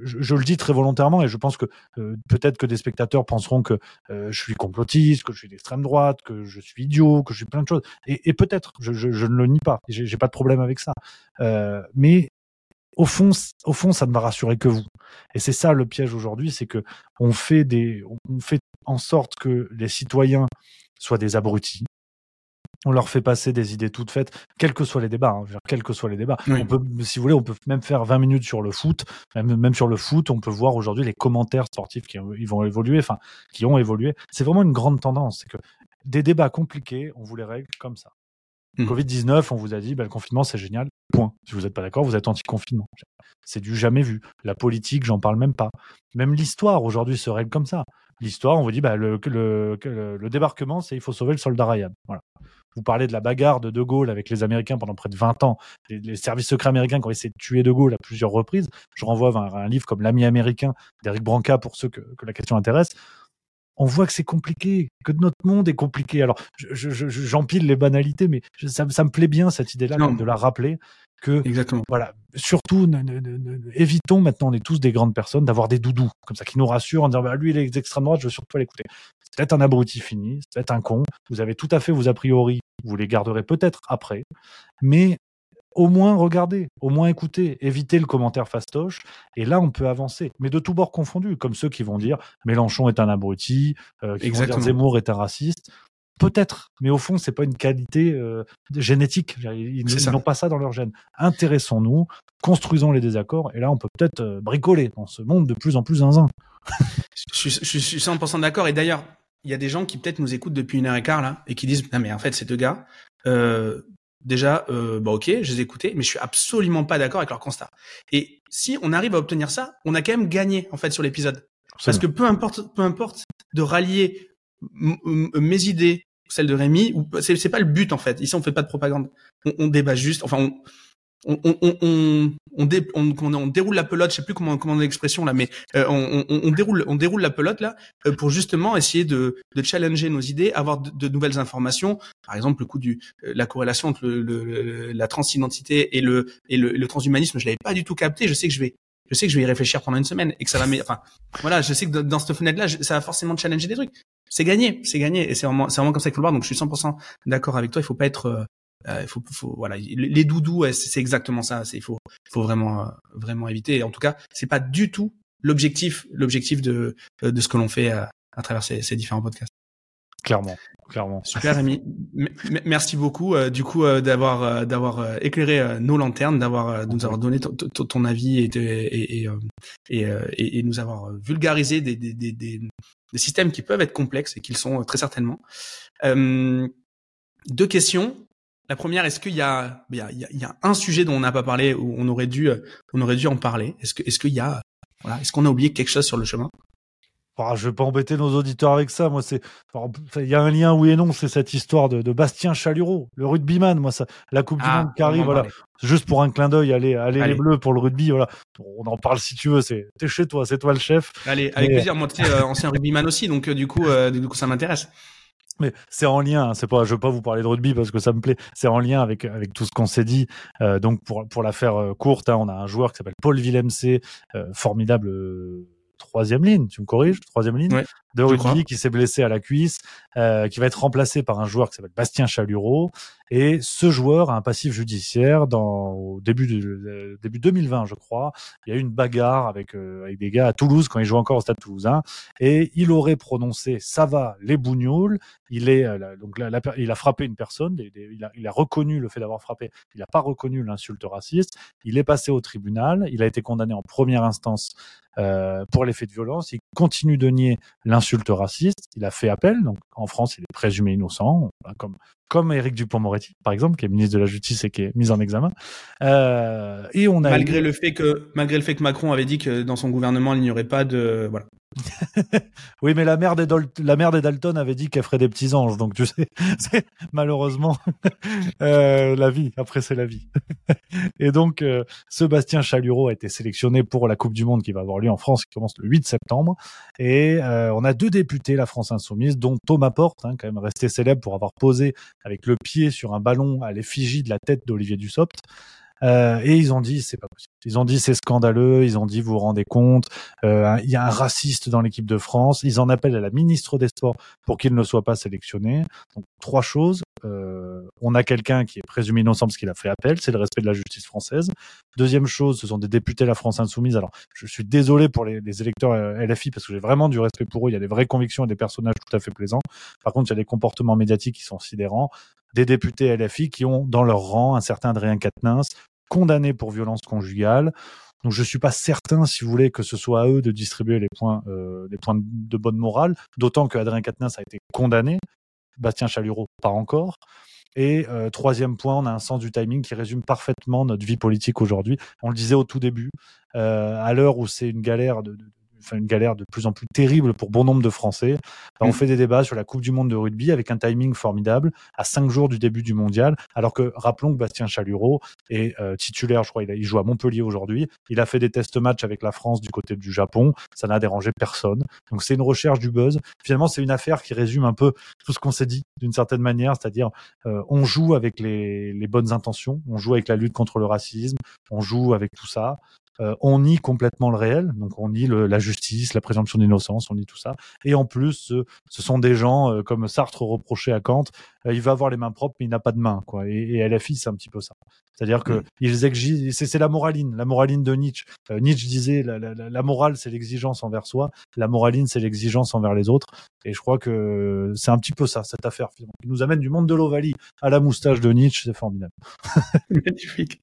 je, le dis très volontairement et je pense que euh, peut-être que des spectateurs penseront que euh, je suis complotiste, que je suis d'extrême droite, que je suis idiot, que je suis plein de choses. Et, peut-être, je, ne le nie pas, j'ai pas de problème avec ça. Euh, mais au fond, au fond, ça ne va rassurer que vous. Et c'est ça le piège aujourd'hui, c'est que on fait des, on fait en sorte que les citoyens soient des abrutis, on leur fait passer des idées toutes faites, quels que soient les débats, hein, quels que soient les débats. On peut, si vous voulez, on peut même faire 20 minutes sur le foot, même, même sur le foot, on peut voir aujourd'hui les commentaires sportifs qui ils vont évoluer, enfin, qui ont évolué. C'est vraiment une grande tendance, c'est que des débats compliqués, on vous les règle comme ça. Mmh. Covid-19, on vous a dit, bah, le confinement, c'est génial. Point. Si vous n'êtes pas d'accord, vous êtes anti-confinement. C'est du jamais vu. La politique, j'en parle même pas. Même l'histoire aujourd'hui se règle comme ça. L'histoire, on vous dit, bah, le, débarquement, c'est il faut sauver le soldat Ryan. Voilà. Vous parlez de la bagarre de De Gaulle avec les Américains pendant près de 20 ans, les, services secrets américains qui ont essayé de tuer De Gaulle à plusieurs reprises. Je renvoie vers un, livre comme L'ami américain d'Eric Branca pour ceux que la question intéresse on voit que c'est compliqué, que notre monde est compliqué. Alors, j'empile les banalités, mais ça, me plaît bien cette idée-là, de la rappeler que Exactement. voilà surtout évitons maintenant on est tous des grandes personnes d'avoir des doudous comme ça qui nous rassurent en disant bah lui il est d'extrême droite je veux surtout l'écouter c'est peut-être un abruti fini c'est peut-être un con vous avez tout à fait vos a priori vous les garderez peut-être après mais au moins regardez, au moins écoutez, évitez le commentaire fastoche, et là on peut avancer. Mais de tous bords confondus, comme ceux qui vont dire Mélenchon est un abruti, euh, qui vont dire Zemmour est un raciste. Peut-être, mais au fond, c'est pas une qualité euh, génétique. Ils, n'ont pas ça dans leur gène. Intéressons-nous, construisons les désaccords, et là, on peut peut-être euh, bricoler dans ce monde de plus en plus zinzin. je, je, je, suis 100% d'accord. Et d'ailleurs, il y a des gens qui peut-être nous écoutent depuis une heure et quart là, et qui disent non mais en fait ces deux gars, euh, déjà, euh, bah ok, je les ai écoutés, mais je suis absolument pas d'accord avec leur constat. Et si on arrive à obtenir ça, on a quand même gagné en fait sur l'épisode, parce que peu importe, peu importe de rallier mes idées celle de Rémi, c'est, c'est pas le but en fait. Ici, on fait pas de propagande. On, on débat juste. Enfin, on, on, on, on, on, dé, on, on, déroule la pelote, je sais plus comment comment l'expression là, mais euh, on, on, déroule on déroule la pelote là euh, pour justement essayer de, de challenger nos idées, avoir de, nouvelles informations. Par exemple, le coup du euh, la corrélation entre le, la transidentité et le et le, le transhumanisme, je l'avais pas du tout capté. Je sais que je vais je sais que je vais y réfléchir pendant une semaine et que ça va enfin voilà, je sais que dans cette fenêtre là, ça va forcément challenger des trucs c'est gagné, c'est gagné. Et c'est vraiment, c'est vraiment comme ça qu'il faut le voir. Donc, je suis 100% d'accord avec toi. Il faut pas être, il faut, faut, voilà, les doudous, c'est exactement ça. C'est il faut, faut vraiment, vraiment éviter. Et en tout cas, c'est pas du tout l'objectif, l'objectif de, de ce que l'on fait à, à travers ces, ces différents podcasts. Clairement, clairement. Super, Rémi. merci beaucoup, euh, du coup, euh, d'avoir euh, d'avoir éclairé nos lanternes, d'avoir de nous avoir donné ton avis et, et, et, et, et nous avoir vulgarisé des, des, des, des, systèmes qui peuvent être complexes et qu'ils sont très certainement. deux questions. La première, est-ce qu'il y a, il y a, il y a un sujet dont on n'a pas parlé où on aurait dû, on aurait dû en parler? Est-ce que, est-ce qu'il y a, voilà, est-ce qu'on a oublié quelque chose sur le chemin? Je je vais pas embêter nos auditeurs avec ça. Moi, c'est, il y a un lien oui et non. C'est cette histoire de, de Bastien Chalureau, le rugbyman. Moi, ça, la Coupe du ah, Monde qui arrive, voilà. Juste pour un clin d'œil, allez, allez, les Bleus pour le rugby, voilà. On en parle si tu veux. C'est, t'es chez toi, c'est toi le chef. Allez, avec plaisir. Moi, tu euh, ancien rugbyman aussi, donc euh, du coup, euh, du coup, ça m'intéresse. Mais c'est en lien, hein. c'est pas, je veux pas vous parler de rugby parce que ça me plaît. C'est en lien avec avec tout ce qu'on s'est dit. donc pour pour la faire courte, hein, on a un joueur qui s'appelle Paul Villemc, formidable troisième ligne, tu me corriges, troisième ligne de rugby qui s'est blessé à la cuisse, euh, qui va être remplacé par un joueur qui s'appelle Bastien Chalureau. Et ce joueur a un passif judiciaire dans au début de, début 2020, je crois. Il y a eu une bagarre avec euh, avec des gars à Toulouse quand il jouait encore au Stade Toulousain, et il aurait prononcé "ça va les bougnoules". Il est euh, donc là, il a frappé une personne, il, a, il a reconnu le fait d'avoir frappé. Il n'a pas reconnu l'insulte raciste. Il est passé au tribunal. Il a été condamné en première instance euh, pour les faits de violence. Il continue de nier l'insulte raciste. Il a fait appel. Donc en France, il est présumé innocent, comme comme Éric Dupont-Moretti, par exemple, qui est ministre de la Justice et qui est mis en examen. Euh, et on a malgré le fait que malgré le fait que Macron avait dit que dans son gouvernement il n'y aurait pas de voilà oui, mais la mère, des la mère des Dalton avait dit qu'elle ferait des petits anges, donc tu sais, c'est malheureusement euh, la vie. Après, c'est la vie. et donc, euh, Sébastien Chalureau a été sélectionné pour la Coupe du Monde qui va avoir lieu en France, qui commence le 8 septembre. Et euh, on a deux députés, la France Insoumise, dont Thomas Porte, hein, quand même resté célèbre pour avoir posé avec le pied sur un ballon à l'effigie de la tête d'Olivier Dussopt. Euh, et ils ont dit c'est pas possible. Ils ont dit c'est scandaleux. Ils ont dit vous vous rendez compte. Euh, il y a un raciste dans l'équipe de France. Ils en appellent à la ministre des Sports pour qu'il ne soit pas sélectionné. Donc trois choses. Euh, on a quelqu'un qui est présumé innocent parce qu'il a fait appel. C'est le respect de la justice française. Deuxième chose, ce sont des députés de la France insoumise. Alors je suis désolé pour les, électeurs euh, LFI parce que j'ai vraiment du respect pour eux. Il y a des vraies convictions et des personnages tout à fait plaisants. Par contre, il y a des comportements médiatiques qui sont sidérants des députés LFI qui ont dans leur rang un certain Adrien Quatennens, condamné pour violence conjugale. Donc je suis pas certain, si vous voulez, que ce soit à eux de distribuer les points, euh, de bonne morale, d'autant que Adrien Quatennens a été condamné, Bastien Chalureau pas encore. Et euh, troisième point, on a un sens du timing qui résume parfaitement notre vie politique aujourd'hui. On le disait au tout début, euh, à l'heure où c'est une galère de enfin une galère de plus en plus terrible pour bon nombre de Français. on mm. fait des débats sur la Coupe du Monde de rugby avec un timing formidable à cinq jours du début du mondial, alors que rappelons que Bastien Chalureau est euh, titulaire, je crois, il, joue à Montpellier aujourd'hui. Il a fait des tests matchs avec la France du côté du Japon, ça n'a dérangé personne. Donc c'est une recherche du buzz. Finalement, c'est une affaire qui résume un peu tout ce qu'on s'est dit d'une certaine manière, c'est-à-dire euh, on joue avec les, les bonnes intentions, on joue avec la lutte contre le racisme, on joue avec tout ça. Euh, on nie complètement le réel, donc on nie le, la justice, la présomption d'innocence, on nie tout ça. Et en plus, ce, ce sont des gens euh, comme Sartre reprochait à Kant, euh, il va avoir les mains propres, mais il n'a pas de mains, quoi. Et, et LFI, c'est un petit peu ça. C'est-à-dire que mm. ils exigent, c'est la moraline, la moraline de Nietzsche. Nietzsche disait la, la, la morale, c'est l'exigence envers soi, la moraline, c'est l'exigence envers les autres. Et je crois que c'est un petit peu ça, cette affaire. Finalement. Il nous amène du monde de l'Ovalie à la moustache de Nietzsche, c'est formidable. Magnifique.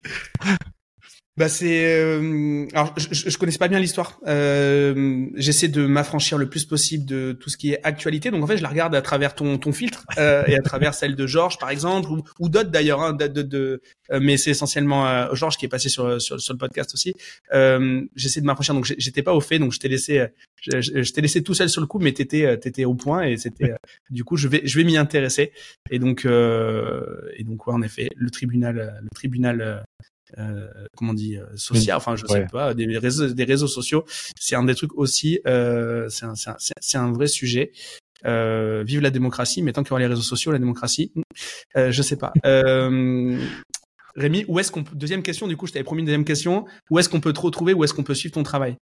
Bah c'est euh, alors je, je, connaissais pas bien l'histoire. Euh, J'essaie de m'affranchir le plus possible de tout ce qui est actualité. Donc en fait, je la regarde à travers ton filtre euh, et à travers celle de Georges par exemple ou, d'autres d'ailleurs. Hein, mais c'est essentiellement Georges qui est passé sur sur, le podcast aussi. J'essaie de m'affranchir. Donc j'étais pas au fait. Donc je t'ai laissé je, laissé tout seul sur le coup, mais t'étais t'étais au point et c'était du coup je vais je vais m'y intéresser. Et donc et donc ouais, en effet le tribunal le tribunal comment on dit euh, social enfin je sais pas des réseaux des réseaux sociaux. C'est un des trucs aussi euh, c'est un, c'est un, vrai sujet. Euh, vive la démocratie mais tant qu'il y aura les réseaux sociaux la démocratie euh, je sais pas. Euh, Rémi où est-ce qu'on deuxième question du coup je t'avais promis une deuxième question. Où est-ce qu'on peut te retrouver? Où est-ce qu'on peut suivre ton travail?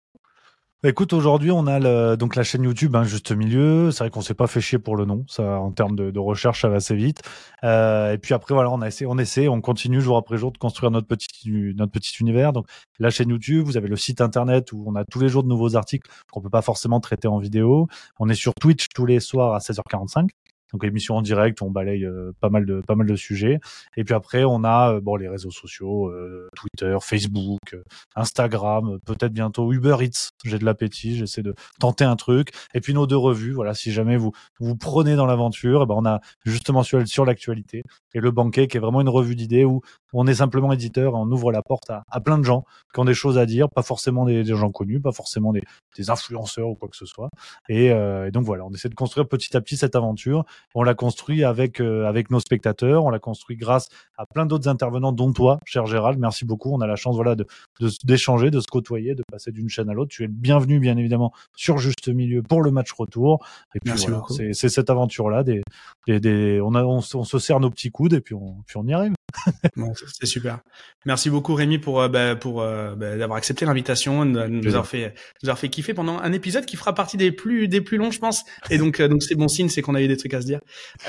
Écoute, aujourd'hui, on a donc la chaîne YouTube, hein, juste milieu. C'est vrai qu'on s'est pas fait chier pour le nom. Ça, en termes de, recherche, ça va assez vite. Euh, et puis après, voilà, on a on essaie, on continue jour après jour de construire notre petit, notre petit univers. Donc, la chaîne YouTube, vous avez le site internet où on a tous les jours de nouveaux articles qu'on peut pas forcément traiter en vidéo. On est sur Twitch tous les soirs à 16h45. Donc émission en direct, on balaye euh, pas mal de pas mal de sujets. Et puis après, on a euh, bon les réseaux sociaux, euh, Twitter, Facebook, Instagram, peut-être bientôt Uber Eats. J'ai de l'appétit, j'essaie de tenter un truc. Et puis nos deux revues, voilà, si jamais vous vous prenez dans l'aventure, eh ben on a justement sur, l'actualité et le banquet qui est vraiment une revue d'idées où on est simplement éditeur et on ouvre la porte à, plein de gens qui ont des choses à dire, pas forcément des, des gens connus, pas forcément des, des, influenceurs ou quoi que ce soit. Et, et donc voilà, on essaie de construire petit à petit cette aventure on l'a construit avec euh, avec nos spectateurs, on l'a construit grâce à plein d'autres intervenants, dont toi, cher Gérald. Merci beaucoup. On a la chance voilà de d'échanger, de, se côtoyer, de passer d'une chaîne à l'autre. Tu es le bienvenu, bien évidemment, sur Juste Milieu pour le match retour. Et puis Merci voilà, c'est c'est cette aventure là. Des, des, des on a on, on, se serre nos petits coudes et puis on puis on y arrive. bon, c'est super. Merci beaucoup Rémi pour euh, bah, pour euh, bah, d'avoir accepté l'invitation, de nous avoir fait nous avoir fait kiffer pendant un épisode qui fera partie des plus des plus longs, je pense. Et donc euh, donc c'est bon signe, c'est qu'on a eu des trucs à dire.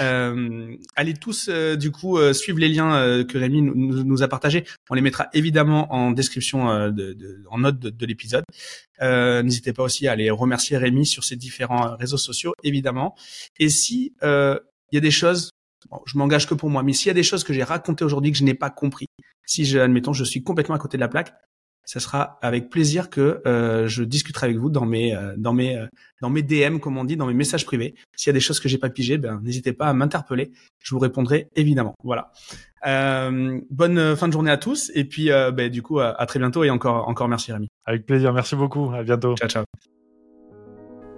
Euh, allez tous du coup suivre les liens que Rémi nous, nous, a partagés. On les mettra évidemment en description de, de en note de, de l'épisode. N'hésitez pas aussi à aller remercier Rémi sur ses différents réseaux sociaux évidemment. Et si il y a des choses Bon, je m'engage que pour moi, mais s'il y a des choses que j'ai racontées aujourd'hui que je n'ai pas compris, si je, admettons, je suis complètement à côté de la plaque, ça sera avec plaisir que euh, je discuterai avec vous dans mes euh, dans mes euh, dans mes DM comme on dit, dans mes messages privés. S'il y a des choses que j'ai pas pigées, ben n'hésitez pas à m'interpeller, je vous répondrai évidemment. Voilà. Euh, bonne fin de journée à tous et puis ben, du coup à, à très bientôt et encore encore merci Rémi. Avec plaisir, merci beaucoup, à bientôt. Ciao ciao.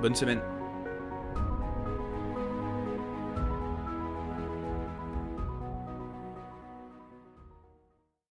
Bonne semaine.